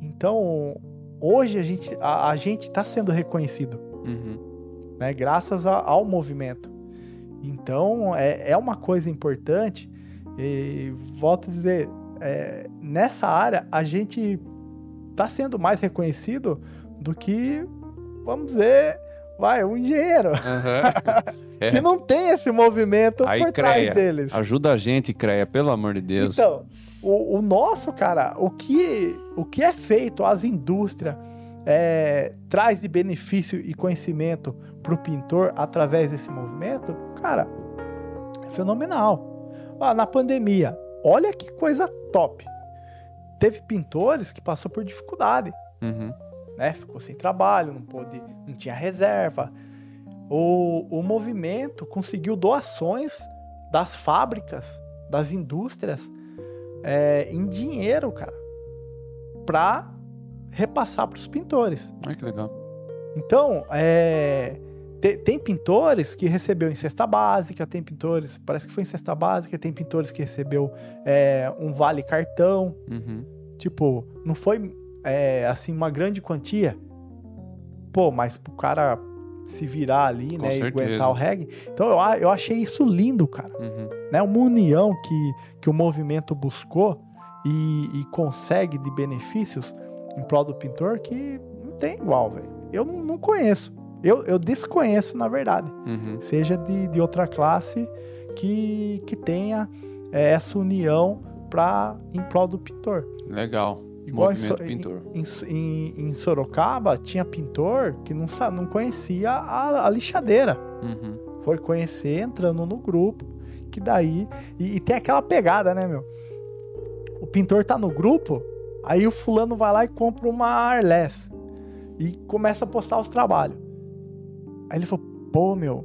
Então, hoje a gente, a, a gente tá sendo reconhecido. Uhum. Né, graças a, ao movimento. Então, é, é uma coisa importante e volto a dizer, é, nessa área a gente está sendo mais reconhecido do que, vamos dizer, vai, um engenheiro. Uhum. [LAUGHS] É. que não tem esse movimento Aí, por trás deles. Ajuda a gente, Creia, pelo amor de Deus. Então, o, o nosso, cara, o que, o que é feito, as indústrias, é, traz de benefício e conhecimento para o pintor através desse movimento, cara, é fenomenal. Ah, na pandemia, olha que coisa top. Teve pintores que passou por dificuldade. Uhum. Né? Ficou sem trabalho, não pôde, não tinha reserva. O, o movimento conseguiu doações das fábricas, das indústrias, é, em dinheiro, cara, para repassar para os pintores. Ai, que legal. Então, é, tem, tem, pintores que recebeu em cesta básica, tem pintores, parece que foi em cesta básica, tem pintores que recebeu é, um vale cartão. Uhum. Tipo, não foi é, assim uma grande quantia. Pô, mas pro cara se virar ali, Com né, certeza. e aguentar o reggae. Então eu, eu achei isso lindo, cara. Uhum. Né, uma união que, que o movimento buscou e, e consegue de benefícios em prol do pintor que não tem igual, velho. Eu não, não conheço. Eu, eu desconheço, na verdade. Uhum. Seja de, de outra classe que, que tenha é, essa união para em prol do pintor. Legal. Igual Movimento em, pintor. Em, em, em, Sorocaba tinha pintor que não, não conhecia a, a lixadeira. Uhum. Foi conhecer entrando no grupo, que daí. E, e, tem aquela pegada, né, meu? O pintor tá no grupo, aí o fulano vai lá e compra uma Arles e começa a postar os trabalhos. Aí ele falou: pô, meu,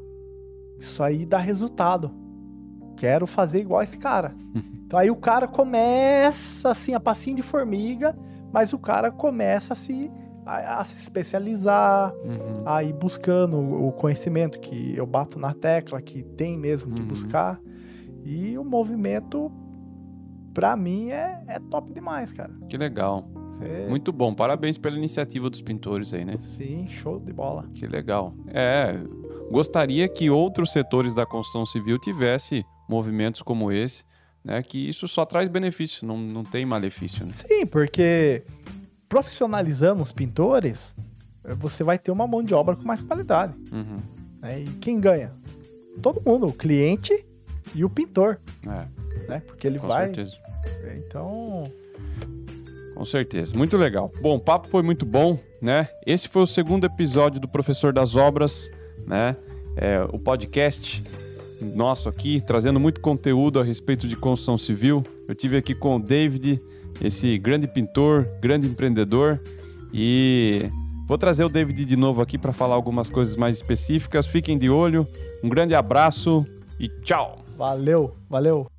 isso aí dá resultado. Quero fazer igual esse cara. [LAUGHS] então aí o cara começa assim, a passinho de formiga, mas o cara começa a se, a, a se especializar, uhum. a ir buscando o conhecimento que eu bato na tecla, que tem mesmo que uhum. buscar. E o movimento, pra mim, é, é top demais, cara. Que legal. É, Muito bom. Parabéns pela iniciativa dos pintores aí, né? Sim, show de bola. Que legal. É, gostaria que outros setores da construção civil tivessem movimentos como esse, né? Que isso só traz benefício, não, não tem malefício, né? Sim, porque profissionalizando os pintores, você vai ter uma mão de obra com mais qualidade. Uhum. Né? E quem ganha? Todo mundo, o cliente e o pintor. É. Né? Porque ele com vai. Certeza. Então, com certeza. Muito legal. Bom, o papo foi muito bom, né? Esse foi o segundo episódio do Professor das Obras, né? é, o podcast nosso aqui, trazendo muito conteúdo a respeito de construção civil. Eu tive aqui com o David, esse grande pintor, grande empreendedor, e vou trazer o David de novo aqui para falar algumas coisas mais específicas. Fiquem de olho. Um grande abraço e tchau. Valeu, valeu.